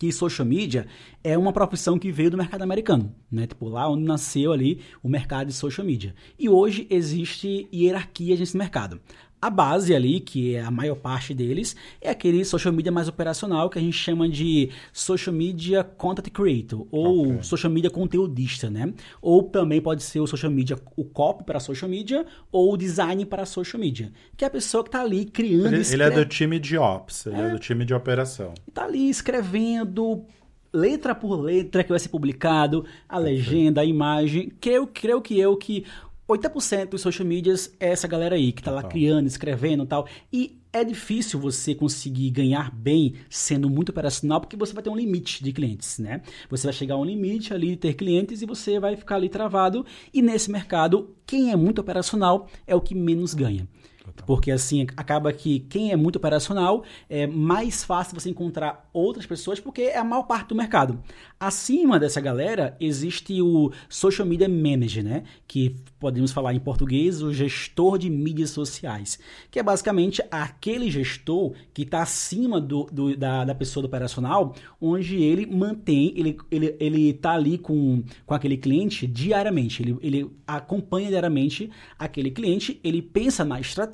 que social media é uma profissão que veio do mercado americano, né? Tipo, lá onde nasceu ali o mercado de social media. E hoje existe hierarquia nesse mercado. A base ali, que é a maior parte deles, é aquele social media mais operacional que a gente chama de social media content creator ou okay. social media conteudista, né? Ou também pode ser o social media, o copy para social media ou o design para social media, que é a pessoa que está ali criando. Ele, ele, é do time de ops, ele é, é do time de operação. Está ali escrevendo letra por letra que vai ser publicado, a legenda, a imagem. Creio, creio que eu que 80% dos social medias é essa galera aí, que tá lá criando, escrevendo e tal. E é difícil você conseguir ganhar bem sendo muito operacional, porque você vai ter um limite de clientes, né? Você vai chegar a um limite ali de ter clientes e você vai ficar ali travado. E nesse mercado, quem é muito operacional é o que menos ganha. Porque assim, acaba que quem é muito operacional é mais fácil você encontrar outras pessoas porque é a maior parte do mercado. Acima dessa galera existe o social media manager, né? Que podemos falar em português o gestor de mídias sociais, que é basicamente aquele gestor que está acima do, do, da, da pessoa do operacional, onde ele mantém, ele ele ele está ali com, com aquele cliente diariamente, ele, ele acompanha diariamente aquele cliente, ele pensa na estratégia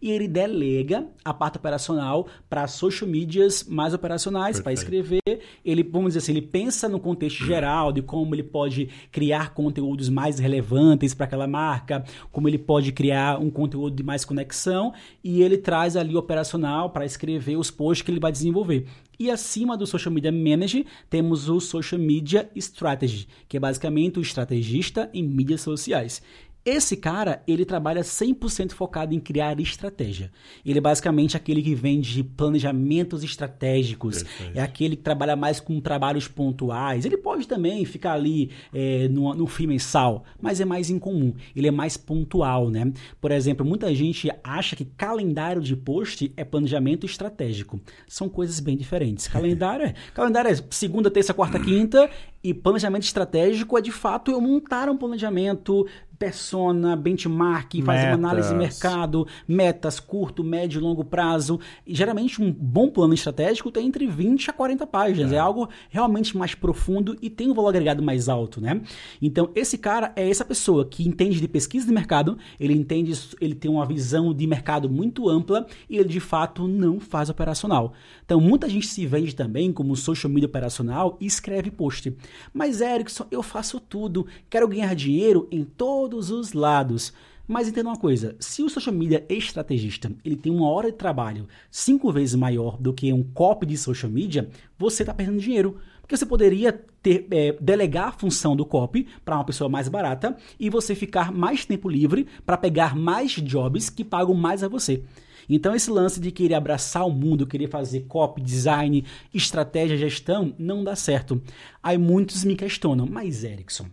e ele delega a parte operacional para social medias mais operacionais, para escrever, ele vamos dizer assim, ele pensa pensa no contexto geral de como ele pode criar conteúdos mais relevantes para aquela marca, como ele pode criar um conteúdo de mais conexão e ele traz ali operacional para escrever os posts que ele vai desenvolver. E acima do Social Media Manager, temos o Social Media Strategy, que é basicamente o estrategista em mídias sociais. Esse cara, ele trabalha 100% focado em criar estratégia. Ele é basicamente aquele que vende planejamentos estratégicos. Perfeito. É aquele que trabalha mais com trabalhos pontuais. Ele pode também ficar ali é, no, no FII mensal, mas é mais incomum. Ele é mais pontual, né? Por exemplo, muita gente acha que calendário de post é planejamento estratégico. São coisas bem diferentes. Calendário é, calendário é segunda, terça, quarta, quinta e planejamento estratégico é de fato eu montar um planejamento persona, benchmark, fazer uma análise de mercado, metas curto, médio e longo prazo. E, geralmente um bom plano estratégico tem entre 20 a 40 páginas. É. é. algo realmente mais profundo e tem um valor agregado mais alto, né? Então, esse cara é essa pessoa que entende de pesquisa de mercado, ele entende, ele tem uma visão de mercado muito ampla e ele de fato não faz operacional. Então, muita gente se vende também como social media operacional e escreve post. Mas, Erickson, eu faço tudo, quero ganhar dinheiro em todos os lados. Mas entenda uma coisa, se o social media estrategista ele tem uma hora de trabalho cinco vezes maior do que um copy de social media, você está perdendo dinheiro. Porque você poderia ter, é, delegar a função do copy para uma pessoa mais barata e você ficar mais tempo livre para pegar mais jobs que pagam mais a você. Então, esse lance de querer abraçar o mundo, querer fazer copy, design, estratégia, gestão, não dá certo. Aí muitos me questionam, mas Erickson,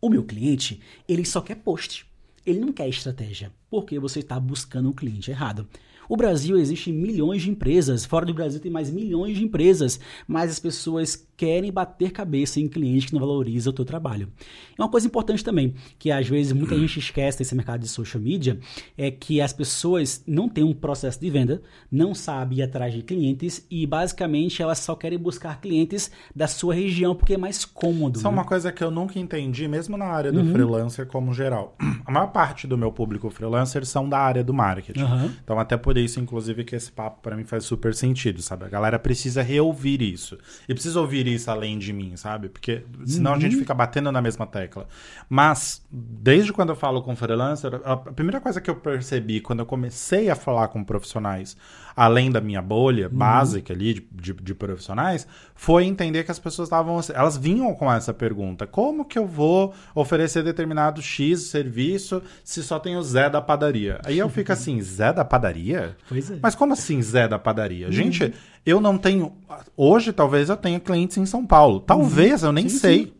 o meu cliente, ele só quer post. Ele não quer estratégia, porque você está buscando um cliente errado. O Brasil existe milhões de empresas, fora do Brasil tem mais milhões de empresas, mas as pessoas querem bater cabeça em cliente que não valoriza o teu trabalho. E uma coisa importante também, que às vezes muita gente esquece desse mercado de social media, é que as pessoas não têm um processo de venda, não sabem ir atrás de clientes e basicamente elas só querem buscar clientes da sua região porque é mais cômodo. Isso né? é uma coisa que eu nunca entendi, mesmo na área do uhum. freelancer como geral. A maior parte do meu público freelancer são da área do marketing. Uhum. Então até por isso, inclusive, que esse papo para mim faz super sentido, sabe? A galera precisa reouvir isso. E precisa ouvir isso além de mim, sabe? Porque senão uhum. a gente uhum. fica batendo na mesma tecla. Mas, desde quando eu falo com freelancer, a primeira coisa que eu percebi quando eu comecei a falar com profissionais, além da minha bolha uhum. básica ali de, de, de, profissionais, foi entender que as pessoas estavam. Elas vinham com essa pergunta: como que eu vou oferecer determinado X serviço se só tem o Zé da padaria? Aí eu fico assim: Zé da padaria? Pois é. Mas como assim Zé da padaria? Uhum. Gente, eu não tenho. Hoje, talvez eu tenha clientes em São Paulo. Talvez, uhum. eu nem sim, sei. Sim.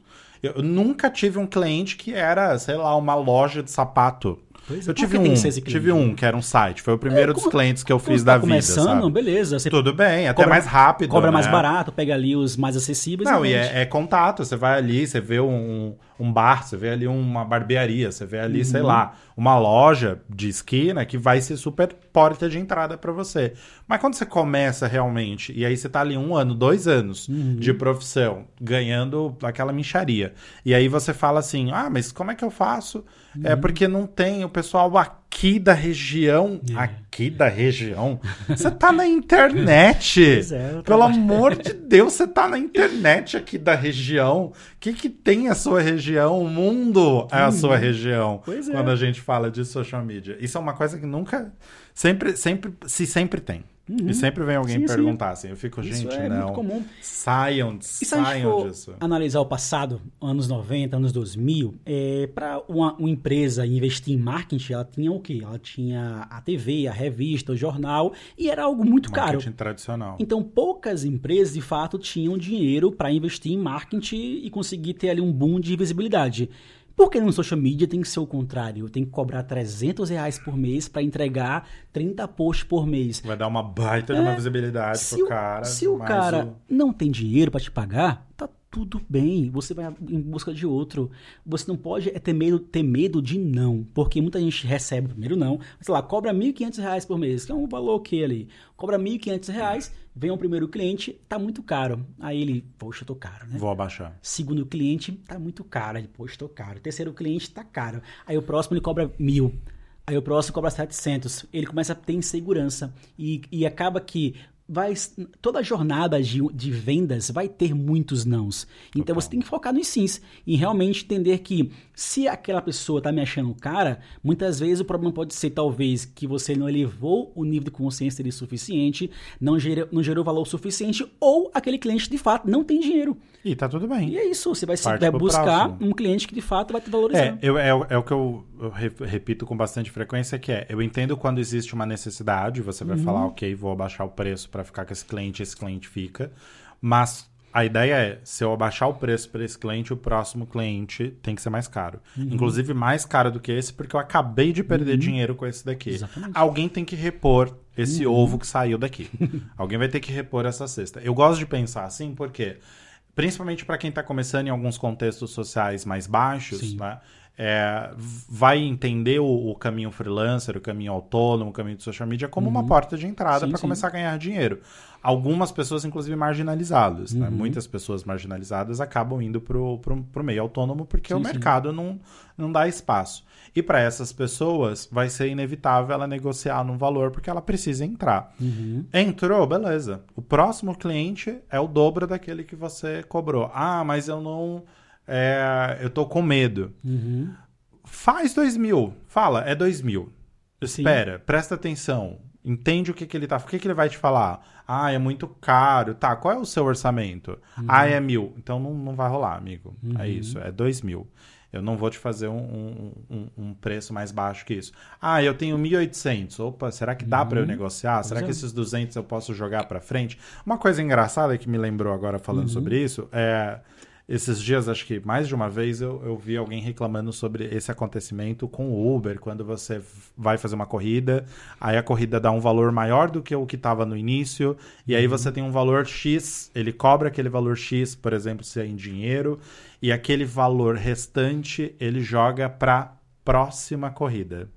Eu nunca tive um cliente que era, sei lá, uma loja de sapato. Pois eu é, tive um, tive um que era um site. Foi o primeiro é, como, dos clientes que eu fiz da tá vida. Começando, beleza. Tudo bem, até cobra, mais rápido. Cobra né? mais barato, pega ali os mais acessíveis. Não, e, e é, é, contato. Você vai ali, você vê um, um bar, você vê ali uma barbearia, você vê ali, uhum. sei lá, uma loja de esquina que vai ser super porta de entrada para você. Mas quando você começa realmente, e aí você tá ali um ano, dois anos uhum. de profissão, ganhando aquela mincharia, e aí você fala assim: ah, mas como é que eu faço? É uhum. É porque não tem, o pessoal aqui da região. É. Aqui da região? Você tá na internet. É, Pelo amor de Deus, você tá na internet aqui da região. O que, que tem a sua região? O mundo é a sua região. Uhum. Pois é. Quando a gente fala de social media. Isso é uma coisa que nunca. Sempre, sempre, se sempre tem. E sempre vem alguém Uhum. Sim, sim. perguntar assim. Eu fico, Isso gente, é não. muito comum. Saiam, E saiam disso. analisar o passado, anos 90, anos 2000, é, para uma, uma empresa investir em marketing, ela tinha o quê? Ela tinha a TV, a revista, o jornal, e era algo muito caro. Marketing tradicional. Então, poucas empresas, de fato, tinham dinheiro para investir em marketing e conseguir ter ali um boom de visibilidade. Por que no social media tem que ser o contrário? Tem que cobrar 300 reais por mês para entregar 30 posts por mês. Vai dar uma baita de uma visibilidade É. Se pro o, cara. se o cara o- não tem dinheiro para te pagar, tá tudo bem. Você vai em busca de outro. Você não pode é ter medo, ter medo de não. Porque muita gente recebe primeiro não. Sei lá, cobra 1.500 reais por mês, que é um valor ok ali. Cobra 1.500 reais, vem o primeiro cliente, tá muito caro. Aí ele, poxa, tô caro, né? Vou abaixar. Segundo cliente, tá muito caro. Ele, poxa, tô caro. Terceiro cliente, tá caro. Aí o próximo ele cobra mil. Aí o próximo cobra 700. Ele começa a ter insegurança. E, e acaba que vai toda jornada de, de vendas vai ter muitos nãos. Então você tem que focar nos sims. E realmente entender que se aquela pessoa tá me achando cara, muitas vezes o problema pode ser talvez que você não elevou o nível de consciência dele suficiente, não gerou, não gerou valor suficiente, ou aquele cliente de fato não tem dinheiro. E tá tudo bem. E é isso, você vai, se- vai buscar próximo. um cliente que de fato vai te valorizar. É, eu, é, o- é o que eu, eu re- repito com bastante frequência, que é, eu entendo quando existe uma necessidade, você vai Uhum. falar, ok, vou abaixar o preço para ficar com esse cliente, esse cliente fica, mas a ideia é, se eu abaixar o preço para esse cliente, o próximo cliente tem que ser mais caro. Uhum. Inclusive mais caro do que esse, porque eu acabei de perder dinheiro com esse daqui. Exatamente. Alguém tem que repor esse Uhum. ovo que saiu daqui. Alguém vai ter que repor essa cesta. Eu gosto de pensar assim, porque principalmente para quem está começando em alguns contextos sociais mais baixos, né? É, vai entender o, o caminho freelancer, o caminho autônomo, o caminho de social media como uma porta de entrada Uhum. Para começar a ganhar dinheiro. Algumas pessoas, inclusive, marginalizadas. Uhum. Né? Muitas pessoas marginalizadas acabam indo pro, pro meio autônomo porque o Sim, sim. mercado não, não dá espaço. E para essas pessoas, vai ser inevitável ela negociar num valor porque ela precisa entrar. Uhum. Entrou, beleza. O próximo cliente é o dobro daquele que você cobrou. Ah, mas eu não. É, eu tô com medo. Uhum. Faz dois mil. Fala, é dois mil. Sim. Espera, presta atenção. Entende o que, que ele tá. O que, que ele vai te falar? Ah, é muito caro. Tá, qual é o seu orçamento? Ah, é mil. Então não, não vai rolar, amigo. É isso, é dois mil. Eu não vou te fazer um, um, um- preço mais baixo que isso. Ah, eu tenho 1.800. Opa, será que dá pra eu negociar? Será Pois que é. esses 200 eu posso jogar pra frente? Uma coisa engraçada que me lembrou agora falando sobre isso é. Esses dias, acho que mais de uma vez, eu, eu vi alguém reclamando sobre esse acontecimento com o Uber, quando você vai fazer uma corrida, aí a corrida dá um valor maior do que o que estava no início, e aí você tem um valor X, ele cobra aquele valor X, por exemplo, se é em dinheiro, e aquele valor restante ele joga para próxima corrida.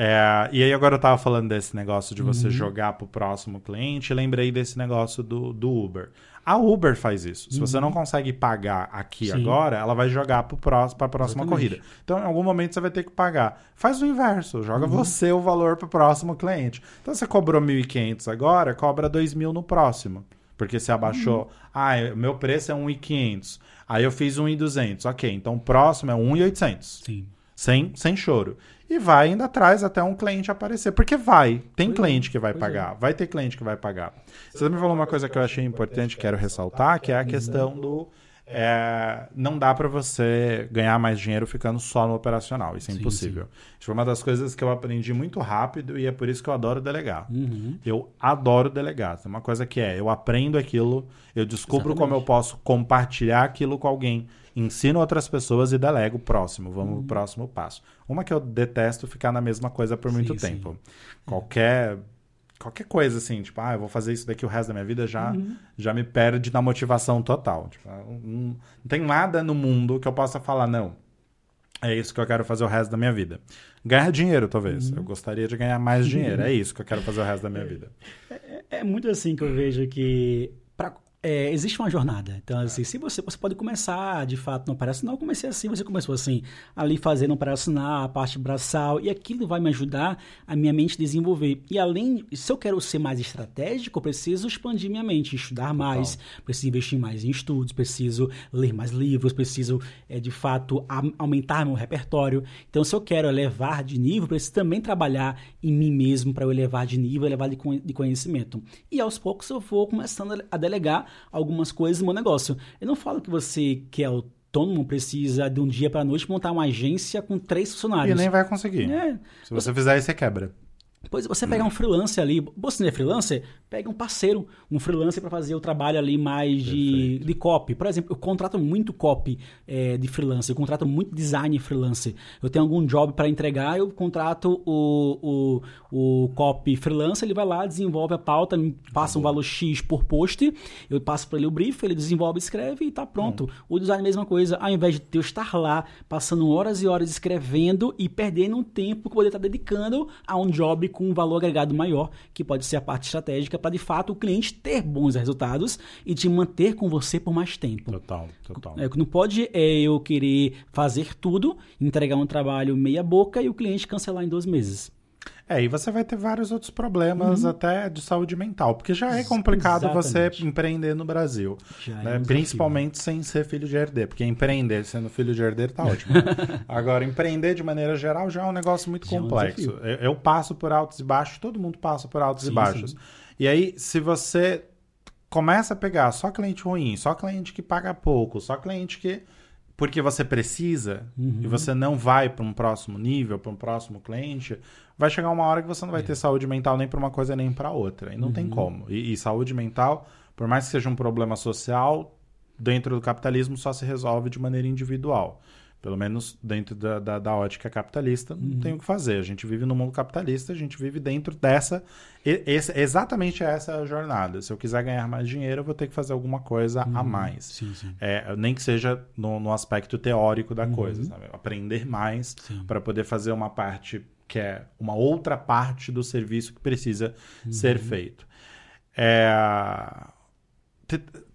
É, e aí agora eu tava falando desse negócio de Uhum. você jogar pro próximo cliente, lembrei desse negócio do, do Uber. A Uber faz isso. Se você não consegue pagar aqui Uhum. Sim. agora, ela vai jogar pro próximo, pra próxima Exatamente. corrida. Então, em algum momento, você vai ter que pagar. Faz o inverso, joga Uhum. você o valor pro próximo cliente. Então, você cobrou 1.500 agora, cobra 2.000 no próximo. Porque você abaixou. Uhum. Ah, o meu preço é 1.500. Aí eu fiz 1.200. Ok, então o próximo é 1.800 Sim. sem, sem choro. E vai indo atrás até um cliente aparecer. Porque vai. Tem é, cliente que vai é. pagar. Vai ter cliente que vai pagar. Você também falou uma coisa que eu achei importante, quero ressaltar, que é a questão do. É, não dá pra você ganhar mais dinheiro ficando só no operacional. Isso é Sim, impossível. Isso foi uma das coisas que eu aprendi muito rápido e é por isso que eu adoro delegar. Uhum. Eu adoro delegar. Tem uma coisa que é, eu aprendo aquilo, eu descubro como eu Exatamente. posso compartilhar aquilo com alguém, ensino outras pessoas e delego o próximo. Vamos Uhum. pro próximo passo. Uma que eu detesto ficar na mesma coisa por muito Sim, sim. tempo. Qualquer qualquer coisa assim, tipo, ah, eu vou fazer isso daqui o resto da minha vida, já Uhum. já me perde na motivação total. Tipo, não, não tem nada no mundo que eu possa falar não. É isso que eu quero fazer o resto da minha vida. Ganhar dinheiro, talvez. Uhum. Eu gostaria de ganhar mais dinheiro. É isso que eu quero fazer o resto da minha vida. É muito assim que eu vejo que pra é, existe uma jornada. Então, assim, se você, você pode começar, de fato, no operacional, eu comecei assim, você começou assim, ali fazendo operacional, a parte braçal, e aquilo vai me ajudar a minha mente desenvolver. E além, se eu quero ser mais estratégico, eu preciso expandir minha mente, estudar mais, Total. preciso investir mais em estudos, preciso ler mais livros, preciso, é, de fato, a, aumentar meu repertório. Então, se eu quero elevar de nível, preciso também trabalhar em mim mesmo para eu elevar de nível, elevar de, de conhecimento. E aos poucos eu vou começando a delegar algumas coisas no meu negócio. Eu não falo que você que é autônomo precisa de um dia para a noite montar uma agência com três funcionários. E nem vai conseguir. É. Se você fizer isso, você quebra. Pois você pegar um freelancer ali, você não é freelancer? Pega um parceiro, um freelancer para fazer o trabalho ali mais de, de copy. Por exemplo, eu contrato muito copy é, de freelancer, eu contrato muito design freelancer. Eu tenho algum job para entregar, eu contrato o, o, o copy freelancer, ele vai lá, desenvolve a pauta, me passa um valor X por post, eu passo para ele o brief, ele desenvolve, escreve e tá pronto. Hum. O design é a mesma coisa, ao invés de eu estar lá passando horas e horas escrevendo e perdendo um tempo que eu poderia estar dedicando a um job com um valor agregado maior, que pode ser a parte estratégica, para de fato o cliente ter bons resultados e te manter com você por mais tempo. Total, total. É, não pode é, eu querer fazer tudo, entregar um trabalho meia boca e o cliente cancelar em dois meses. É, e você vai ter vários outros problemas uhum. até de saúde mental, porque já é complicado Exatamente. você empreender no Brasil. Né? É um Principalmente sem ser filho de herdeiro, porque empreender sendo filho de herdeiro tá ótimo. Né? Agora, empreender de maneira geral já é um negócio muito já complexo. É um eu, eu, passo por altos e baixos, todo mundo passa por altos sim, e baixos. Sim. E aí, se você começa a pegar só cliente ruim, só cliente que paga pouco, só cliente que porque você precisa uhum. e você não vai para um próximo nível, para um próximo cliente, vai chegar uma hora que você não vai é. ter saúde mental nem para uma coisa nem para outra. E não uhum. tem como. E, e, saúde mental, por mais que seja um problema social, dentro do capitalismo só se resolve de maneira individual. Pelo menos dentro da, da, da ótica capitalista, não uhum. tem o que fazer. A gente vive no mundo capitalista, a gente vive dentro dessa. Esse, exatamente essa jornada. Se eu quiser ganhar mais dinheiro, eu vou ter que fazer alguma coisa uhum. a mais. Sim, sim. É, nem que seja no, no aspecto teórico da uhum. coisa, sabe? Aprender mais para poder fazer uma parte que é uma outra parte do serviço que precisa ser uhum. feito. É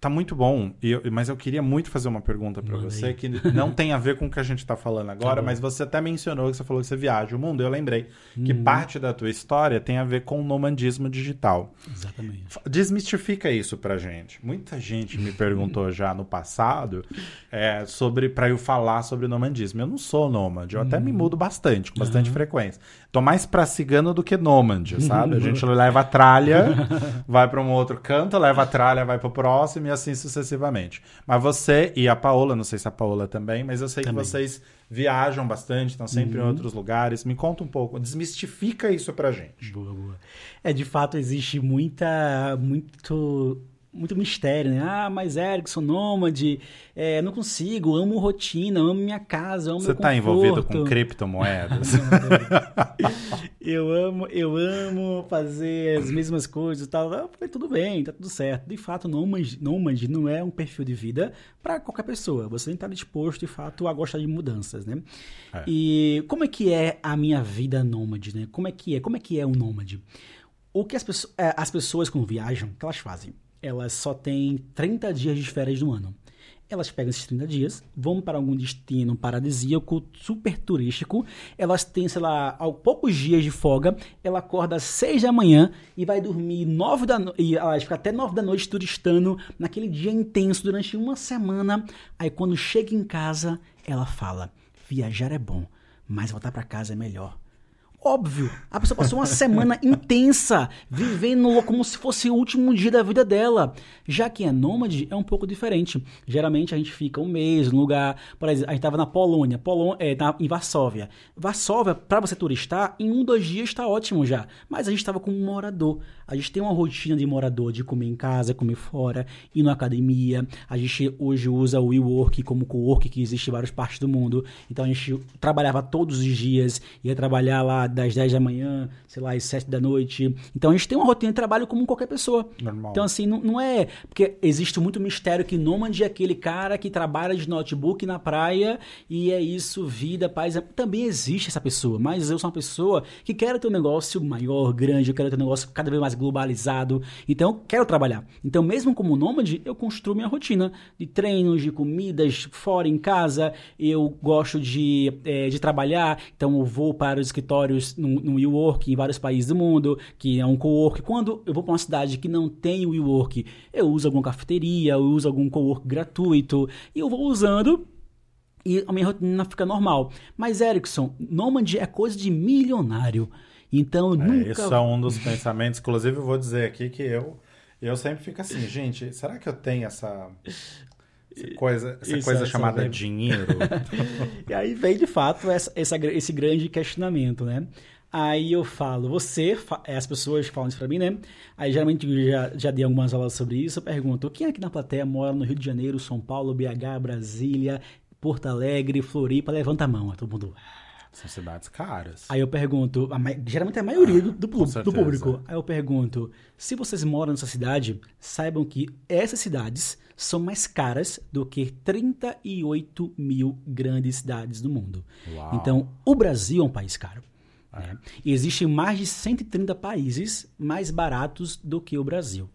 Tá muito bom, eu, mas eu queria muito fazer uma pergunta para você aí. que não tem a ver com o que a gente está falando agora, tá mas você até mencionou que você falou que você viaja o mundo. Eu lembrei que uhum. parte da tua história tem a ver com o nomandismo digital. Exatamente. Desmistifica isso pra gente. Muita gente me perguntou já no passado é, sobre para eu falar sobre nomandismo. Eu não sou nômade, eu uhum. até me uhum. mudo bastante, com bastante uhum. frequência. Tô mais pra cigano do que nômade, sabe? A gente leva a tralha, vai para um outro canto, leva a tralha, vai pro próximo e assim sucessivamente. Mas você e a Paola, não sei se a Paola também, mas eu sei também. que vocês viajam bastante, estão sempre uhum. em outros lugares. Me conta um pouco, desmistifica isso pra gente. Boa, boa. É, de fato, existe muita, muito muito mistério, né? Ah, mas Erickson, nômade, é, não consigo, amo rotina, amo minha casa, amo Você está envolvido com criptomoedas? eu amo, eu amo fazer as mesmas coisas e tal. Eu falei, tudo bem, tá tudo certo. De fato, nômade, nômade não é um perfil de vida para qualquer pessoa. Você tem que estar disposto, de fato, a gostar de mudanças, né? É. E como é que é a minha vida nômade, né? Como é que é? Como é que é um nômade? O que as, pessoas, é, as pessoas quando viajam, o que elas fazem? Elas só têm 30 dias de férias no ano. Elas pegam esses 30 dias, vão para algum destino paradisíaco, super turístico. Elas têm, sei lá, poucos dias de folga. Ela acorda às 6 da manhã e vai dormir 9 da noite. E ela fica até 9 da noite turistando naquele dia intenso durante uma semana. Aí quando chega em casa, ela fala: viajar é bom, mas voltar para casa é melhor. Óbvio, a pessoa passou uma semana intensa vivendo como se fosse o último dia da vida dela. Já que é nômade, é um pouco diferente. Geralmente a gente fica um mês no lugar. Por exemplo, a gente estava na Polônia, Polônia é, na, em Varsóvia. Varsóvia, para você turistar, em um, dois dias está ótimo já. Mas a gente estava como morador. A gente tem uma rotina de morador de comer em casa, comer fora, ir na academia. A gente hoje usa o WeWork como co-work que existe em várias partes do mundo. Então a gente trabalhava todos os dias, ia trabalhar lá das 10 da manhã, sei lá, às 7 da noite. Então a gente tem uma rotina de trabalho como qualquer pessoa. Normal. Então, assim, não, não é. Porque existe muito mistério que nômade é aquele cara que trabalha de notebook na praia e é isso, vida, paz. Também existe essa pessoa, mas eu sou uma pessoa que quero ter um negócio maior, grande, eu quero ter um negócio cada vez mais globalizado. Então, eu quero trabalhar. Então, mesmo como nômade, eu construo minha rotina de treinos, de comidas, fora, em casa. Eu gosto de, é, de trabalhar, então eu vou para os escritórios no, no WeWork em vários países do mundo, que é um co-work. Quando eu vou para uma cidade que não tem WeWork, eu uso alguma cafeteria, eu uso algum co-work gratuito, e eu vou usando e a minha rotina fica normal. Mas, Erickson, Nomad é coisa de milionário. Então, eu É, nunca... Isso é um dos pensamentos. Inclusive, eu vou dizer aqui que eu, eu sempre fico assim, gente, será que eu tenho essa, essa coisa, essa Isso, coisa chamada dinheiro? E aí vem, de fato, essa, essa- esse grande questionamento, né? Aí eu falo, você, é, as pessoas falam isso pra mim, né? Aí geralmente eu já, já dei algumas aulas sobre isso, eu pergunto, quem aqui na plateia mora no Rio de Janeiro, São Paulo, BH, Brasília, Porto Alegre, Floripa? Levanta a mão, todo mundo... São cidades caras. Aí eu pergunto, a geralmente é a maioria do, do, do público. Aí eu pergunto, se vocês moram nessa cidade, saibam que essas cidades são mais caras do que 38 mil grandes cidades do mundo. Uau. Então, o Brasil é um país caro. né? E existem mais de 130 países mais baratos do que o Brasil.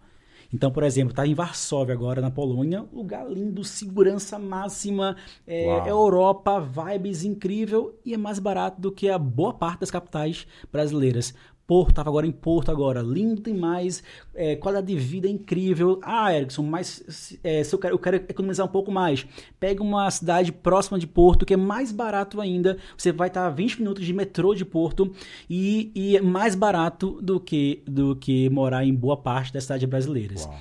Então, por exemplo, tá em Varsóvia agora, na Polônia, lugar lindo, segurança máxima, é. Europa, vibes incrível e é mais barato do que a boa parte das capitais brasileiras. Porto, tava agora em Porto agora, lindo demais, é, qualidade de vida incrível. Ah, Erickson, mas se- é, se eu, quero, eu quero economizar um pouco mais, pega uma cidade próxima de Porto, que é mais barato ainda. Você vai estar a 20 minutos de metrô de Porto e, e é mais barato do que, do que morar em boa parte das cidades brasileiras. Uau.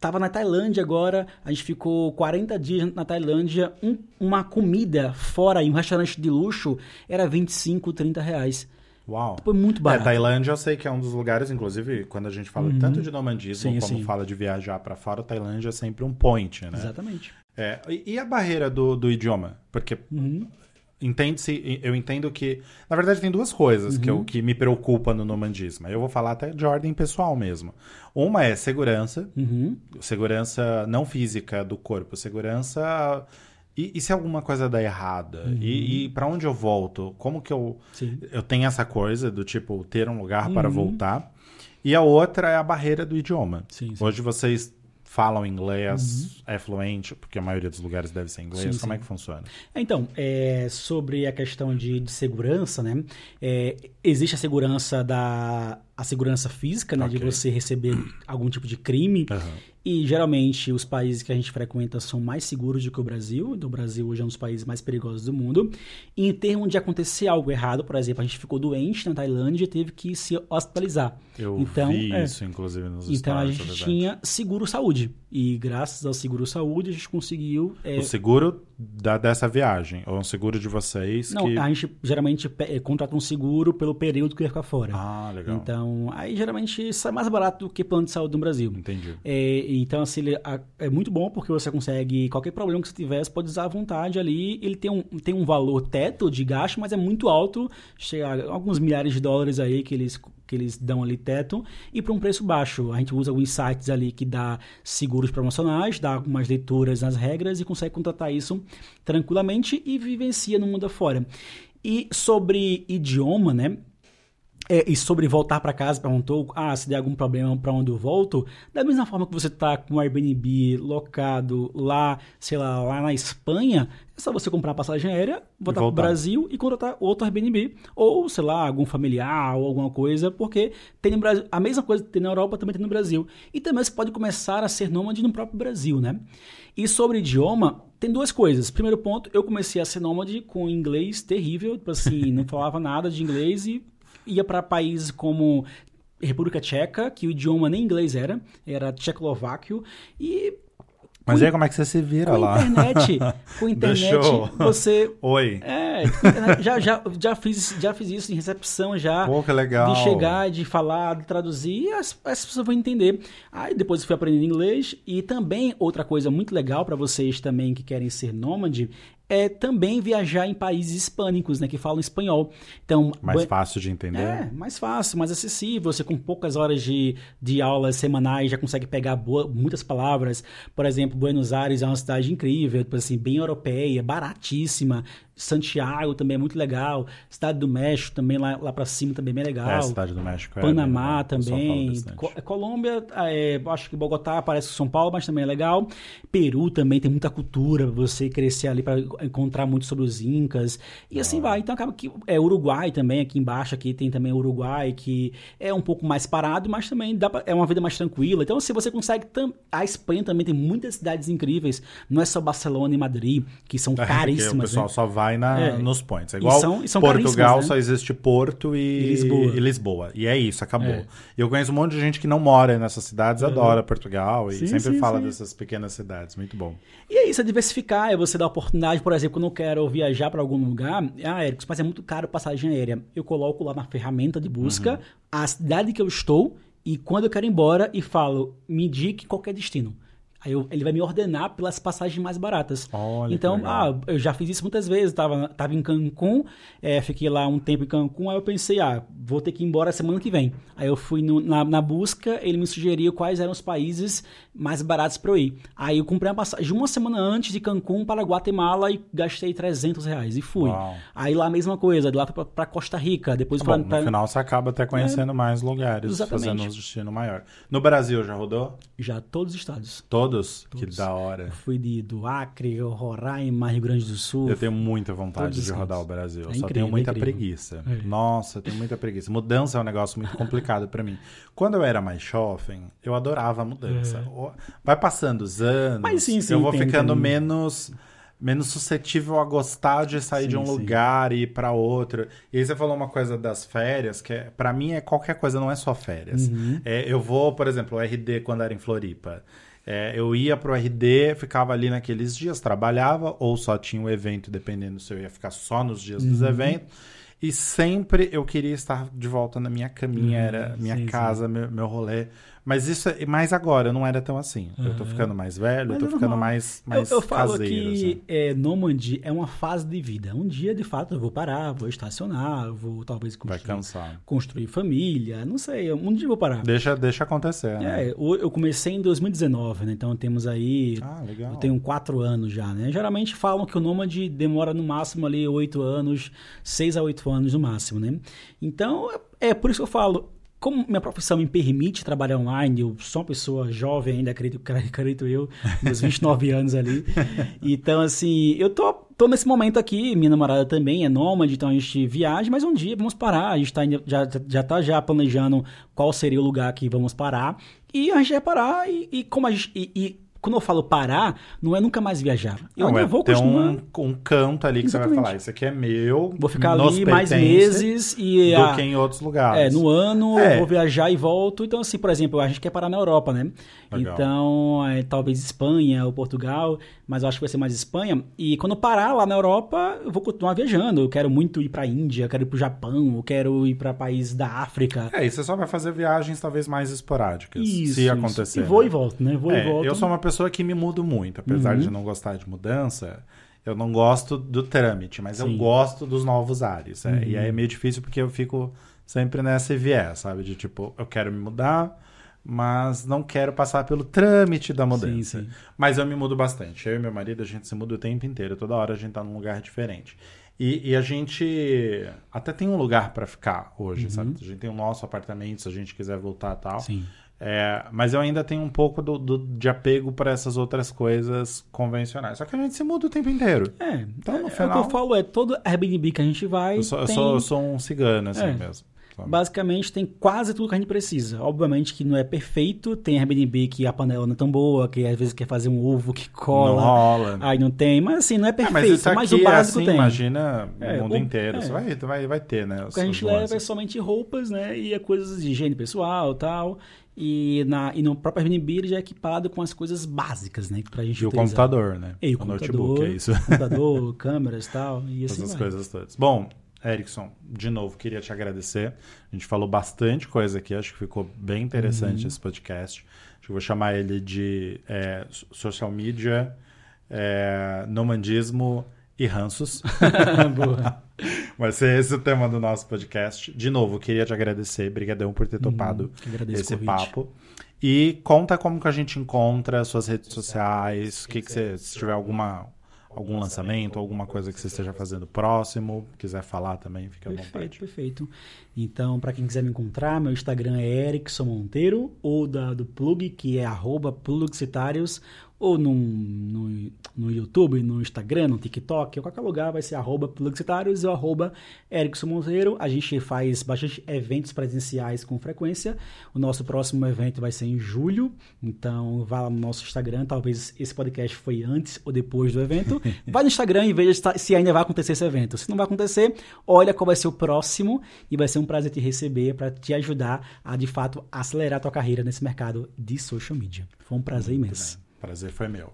Tava na Tailândia agora, a gente ficou 40 dias na Tailândia, um- uma comida fora em um restaurante de luxo era 25, 30 reais. Uau. Foi muito É, barato. Tailândia eu sei que é um dos lugares, inclusive, quando a gente fala tanto de nomandismo Sim, como sim. fala de viajar pra fora, Tailândia é sempre um point, né? Exatamente. É, e, a barreira do, do idioma? Porque Uhum. entende-se, eu entendo que. Na verdade, tem duas coisas que, Uhum. eu, que me preocupam no nomandismo. Eu vou falar até de ordem pessoal mesmo. Uma é segurança, Uhum. segurança não física do corpo, segurança. E, e se alguma coisa dá errada? Uhum. E, e para onde eu volto? Como que eu. Sim. Eu tenho essa coisa do tipo ter um lugar para Uhum. voltar. E a outra é a barreira do idioma. Sim, sim. Hoje vocês falam inglês, é fluente, porque a maioria dos lugares deve ser inglês. Sim, Como é que funciona? Então, é, sobre a questão de, de segurança, né? É, existe a segurança da a segurança física, né? De Ok. você receber algum tipo de crime. Aham. E geralmente os países que a gente frequenta são mais seguros do que o Brasil. Então, o Brasil hoje é um dos países mais perigosos do mundo. E em termos de acontecer algo errado, por exemplo, a gente ficou doente na Tailândia e teve que se hospitalizar. Eu Então, vi é. isso, inclusive, nos Então a é gente verdade. tinha seguro saúde. E graças ao seguro saúde a gente conseguiu. é, O seguro da, dessa viagem, ou um seguro de vocês Não, que... a gente geralmente eh, contrata um seguro pelo período que ia ficar fora. Ah, legal. Então, aí geralmente sai mais barato do que plano de saúde no Brasil. Entendi. É, então, assim, ele é muito bom porque você consegue, qualquer problema que você tiver, você pode usar à vontade ali. Ele tem um, tem um valor teto de gasto, mas é muito alto, chega a alguns milhares de dólares aí que eles, que eles dão ali teto, e para um preço baixo. A gente usa alguns sites ali que dá seguros promocionais, dá algumas leituras nas regras e consegue contratar isso tranquilamente e vivencia no mundo afora. E sobre idioma, né? É, e sobre voltar para casa, perguntou, ah, se der algum problema para onde eu volto, da mesma forma que você tá com o Airbnb locado lá, sei lá, lá na Espanha, é só você comprar a passagem aérea, voltar para o. Brasil e contratar outro Airbnb, ou sei lá, algum familiar ou alguma coisa, porque tem no Brasil, a mesma coisa que tem na Europa também tem no Brasil. E também você pode começar a ser nômade no próprio Brasil, né? E sobre idioma, tem duas coisas. Primeiro ponto, eu comecei a ser nômade com inglês terrível, tipo assim, não falava nada de inglês e ia para países como República Tcheca, que o idioma nem inglês era, era tchecoslováquio, e Mas aí como é que você se vira com lá? internet, com internet, Deixou. você Oi. é, internet, já, já, já, fiz, já fiz isso em recepção já. Pô, que legal. De chegar, de falar, de traduzir, e as, as pessoas vão entender. Aí depois eu fui aprendendo inglês. E também, outra coisa muito legal para vocês também que querem ser nômade, é também viajar em países hispânicos, né? Que falam espanhol. Então, Mais fácil de entender. é, mais fácil, mais acessível. Você com poucas horas de, de aulas semanais já consegue pegar boa- muitas palavras. Por exemplo, Buenos Aires é uma cidade incrível, tipo assim, bem europeia, baratíssima. Santiago também é muito legal. Cidade do México também, lá, lá pra cima também é bem legal. É, Cidade do México é Panamá fala também. Co- Colômbia, é, acho que Bogotá parece que São Paulo, mas também é legal. Peru também tem muita cultura pra você crescer ali para encontrar muito sobre os incas e assim vai. Então acaba que é Uruguai também aqui embaixo aqui tem também Uruguai que é um pouco mais parado, mas também dá pra, é uma vida mais tranquila. Então se você consegue tam, a Espanha também tem muitas cidades incríveis. Não é só Barcelona e Madrid que são É, caríssimas. o pessoal né? só vai na- É. nos points. É E igual são- e são Portugal, né? só existe Porto e, E Lisboa. e Lisboa. E é isso, acabou. É. E eu conheço um monte de gente que não mora nessas cidades, adora Portugal e Sim, sempre sim, fala sim. dessas pequenas cidades. Muito bom. E é isso, é diversificar, é você dar oportunidade, por exemplo, quando eu quero viajar para algum lugar, ah, Eric, mas é muito caro passagem aérea. Eu coloco lá na ferramenta de busca Uhum. a cidade que eu estou e quando eu quero ir embora e falo, me indique qualquer destino. Aí eu- ele vai me ordenar pelas passagens mais baratas. Olha então, ah, eu já fiz isso muitas vezes. Tava, tava em Cancún, é, fiquei lá um tempo em Cancún, aí eu pensei, ah, vou ter que ir embora semana que vem. Aí eu fui no- na, na busca, ele me sugeriu quais eram os países mais baratos para eu ir. Aí eu comprei uma passagem uma semana antes de Cancún para Guatemala e gastei 300 reais e fui. Uau. Aí lá a mesma coisa, de lá pra, pra Costa Rica, depois Bom, pra, no pra- final você acaba até conhecendo mais lugares, Exatamente. fazendo um destino maior. No Brasil já rodou? já todos os estados. Todos? Todos. Que da hora. Eu fui de, do Acre, Roraima, Rio Grande do Sul. Eu tenho muita vontade Todos de rodar o Brasil. É só incrível, tenho muita é incrível. preguiça. É. Nossa, tenho muita preguiça. Mudança é um negócio muito complicado pra mim. Quando eu era mais jovem, eu adorava a mudança. O- Vai passando os anos, É. Mas sim, sim, eu vou ficando menos menos suscetível a gostar de sair Sim, de um sim. lugar e ir pra outro. E aí você falou uma coisa das férias, que é, para mim é qualquer coisa, não é só férias. Uhum. É, eu vou, por exemplo, o RD quando era em Floripa. É, eu ia pro RD, ficava ali naqueles dias, trabalhava, ou só tinha um evento, dependendo se eu ia ficar só nos dias dos Uhum. eventos. E sempre eu queria estar de volta na minha caminha, Uhum, era minha sim, sim. casa, meu, meu rolê. Mas isso é mais agora, não era tão assim. Eu tô ficando mais velho, eu Mas tô é ficando normal. mais, mais eu, eu falo caseiro. que assim. é, Nômade é uma fase de vida. Um dia, de fato, eu vou parar, vou estacionar, vou talvez Vai construir, cansar. construir família, não sei, um dia eu vou parar. Deixa, deixa acontecer, né? É, o- eu comecei em 2019, né? Então temos aí. Ah, legal. Eu tenho quatro anos já, né? Geralmente falam que o nômade demora no máximo ali oito anos, seis a oito anos no máximo, né? Então, é é por isso que eu falo. Como minha profissão me permite trabalhar online, eu sou uma pessoa jovem ainda, acredito, acredito eu, meus 29 anos ali. Então, assim, eu tô, tô nesse momento aqui, minha namorada também é nômade, então a gente viaja, mas um dia vamos parar, a gente tá, já, já tá já planejando qual seria o lugar que vamos parar, e a gente vai parar, e, e como a gente... e- e quando eu falo parar, não é nunca mais viajar. Eu Não, é vou ter continuar. um, um canto ali que você vai Exatamente. falar, isso aqui é meu, Vou ficar ali mais meses e do a- que em outros lugares. é, no ano É. eu vou viajar e volto. Então, assim, por exemplo, a gente quer parar na Europa, né? Legal. Então, é, talvez Espanha ou Portugal, mas eu acho que vai ser mais Espanha. E quando eu parar lá na Europa, eu vou continuar viajando. Eu quero muito ir pra Índia, eu quero ir pro Japão, eu quero ir pra países da África. É, e você só vai fazer viagens talvez mais esporádicas, Isso, se isso. acontecer. E vou né? e volto, né? Vou É, e volto. Eu sou uma pessoa que me mudo muito, apesar Uhum. de não gostar de mudança. Eu não gosto do trâmite, mas eu Sim. Uhum. gosto dos novos ares. é, E aí é meio difícil porque eu fico sempre nessa viés, sabe? De tipo, eu quero me mudar, mas não quero passar pelo trâmite da mudança. Sim, sim. Mas eu me mudo bastante. Eu e meu marido, a gente se muda o tempo inteiro. Toda hora a gente tá num lugar diferente. E, e a gente até tem um lugar pra ficar hoje, sabe? A gente tem o nosso apartamento, se a gente quiser voltar e tal. Uhum. Sim. É, mas eu ainda tenho um pouco do, do- de apego para essas outras coisas convencionais. Só que a gente se muda o tempo inteiro. É, Então, no é, final- o que eu falo é, todo Airbnb que a gente vai Eu sou, eu tem... sou, eu sou um cigano, assim É. mesmo. sabe? Basicamente tem quase tudo que a gente precisa. Obviamente que não é perfeito, tem Airbnb que a panela não é tão boa, que às vezes quer fazer um ovo que Não cola, rola. aí não tem, mas assim, não é É, perfeito, mas isso mas, aqui o é básico assim, tem. imagina É, o mundo o- inteiro. é. Você vai, vai, vai ter, né? O que a gente leva é somente roupas, né, e é coisas de higiene pessoal tal. E, na, e no próprio Airbnb ele já é equipado com as coisas básicas, né, pra gente E o utilizar. computador, né? E o, notebook, computador, é isso. computador, câmeras e tal, e assim Essas vai. coisas todas. Bom, Erickson, de novo, queria te agradecer. A gente falou bastante coisa aqui, acho que ficou bem interessante Uhum. esse podcast. Acho que eu vou chamar ele de é, so- social media, é, nomandismo e ranços. Boa. Vai ser esse o tema do nosso podcast. De novo, queria te agradecer. Brigadão por ter topado Uhum. agradeço o esse papo. E conta como que a gente encontra suas redes sociais, que, que você, se tiver alguma, algum lançamento, alguma coisa que você esteja fazendo próximo, quiser falar também, fica à Perfeito, vontade. perfeito. Então, para quem quiser me encontrar, meu Instagram é Erickson Monteiro, ou da, do Plug, que é arroba Plugcitários, ou no, no, no YouTube, no Instagram, no TikTok, em qualquer lugar vai ser arroba Plugcitários ou arroba Erickson Monteiro. A gente faz bastante eventos presenciais com frequência. O nosso próximo evento vai ser em julho, então vá lá no nosso Instagram, talvez esse podcast foi antes ou depois do evento. Vai no Instagram e veja se ainda vai acontecer esse evento. Se não vai acontecer, olha qual vai ser o próximo e vai ser um prazer te receber para te ajudar a, de fato, acelerar a tua carreira nesse mercado de social media. Foi um prazer imenso. Prazer foi meu.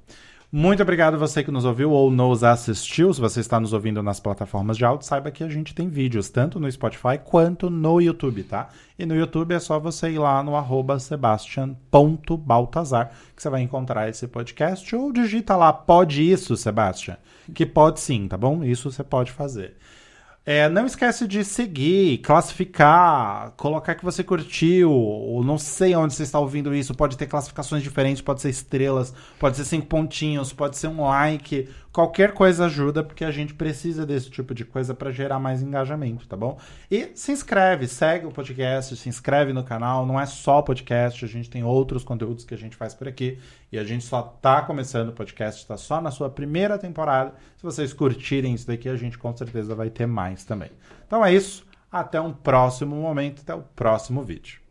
Muito obrigado você que nos ouviu ou nos assistiu. Se você está nos ouvindo nas plataformas de áudio, saiba que a gente tem vídeos tanto no Spotify quanto no YouTube, tá? E no YouTube é só você ir lá no arroba sebastian.baltazar que você vai encontrar esse podcast ou digita lá, pode isso, Sebastian, que pode sim, tá bom? Isso você pode fazer. É, não esquece de seguir, classificar, colocar que você curtiu, ou não sei onde você está ouvindo isso. Pode ter classificações diferentes, pode ser estrelas, pode ser cinco pontinhos, pode ser um like. Qualquer coisa ajuda, porque a gente precisa desse tipo de coisa para gerar mais engajamento, tá bom? E se inscreve, segue o podcast, se inscreve no canal. Não é só podcast, a gente tem outros conteúdos que a gente faz por aqui. E a gente só tá começando o podcast, está só na sua primeira temporada. Se vocês curtirem isso daqui, a gente com certeza vai ter mais também. Então é isso. Até um próximo momento, até o próximo vídeo.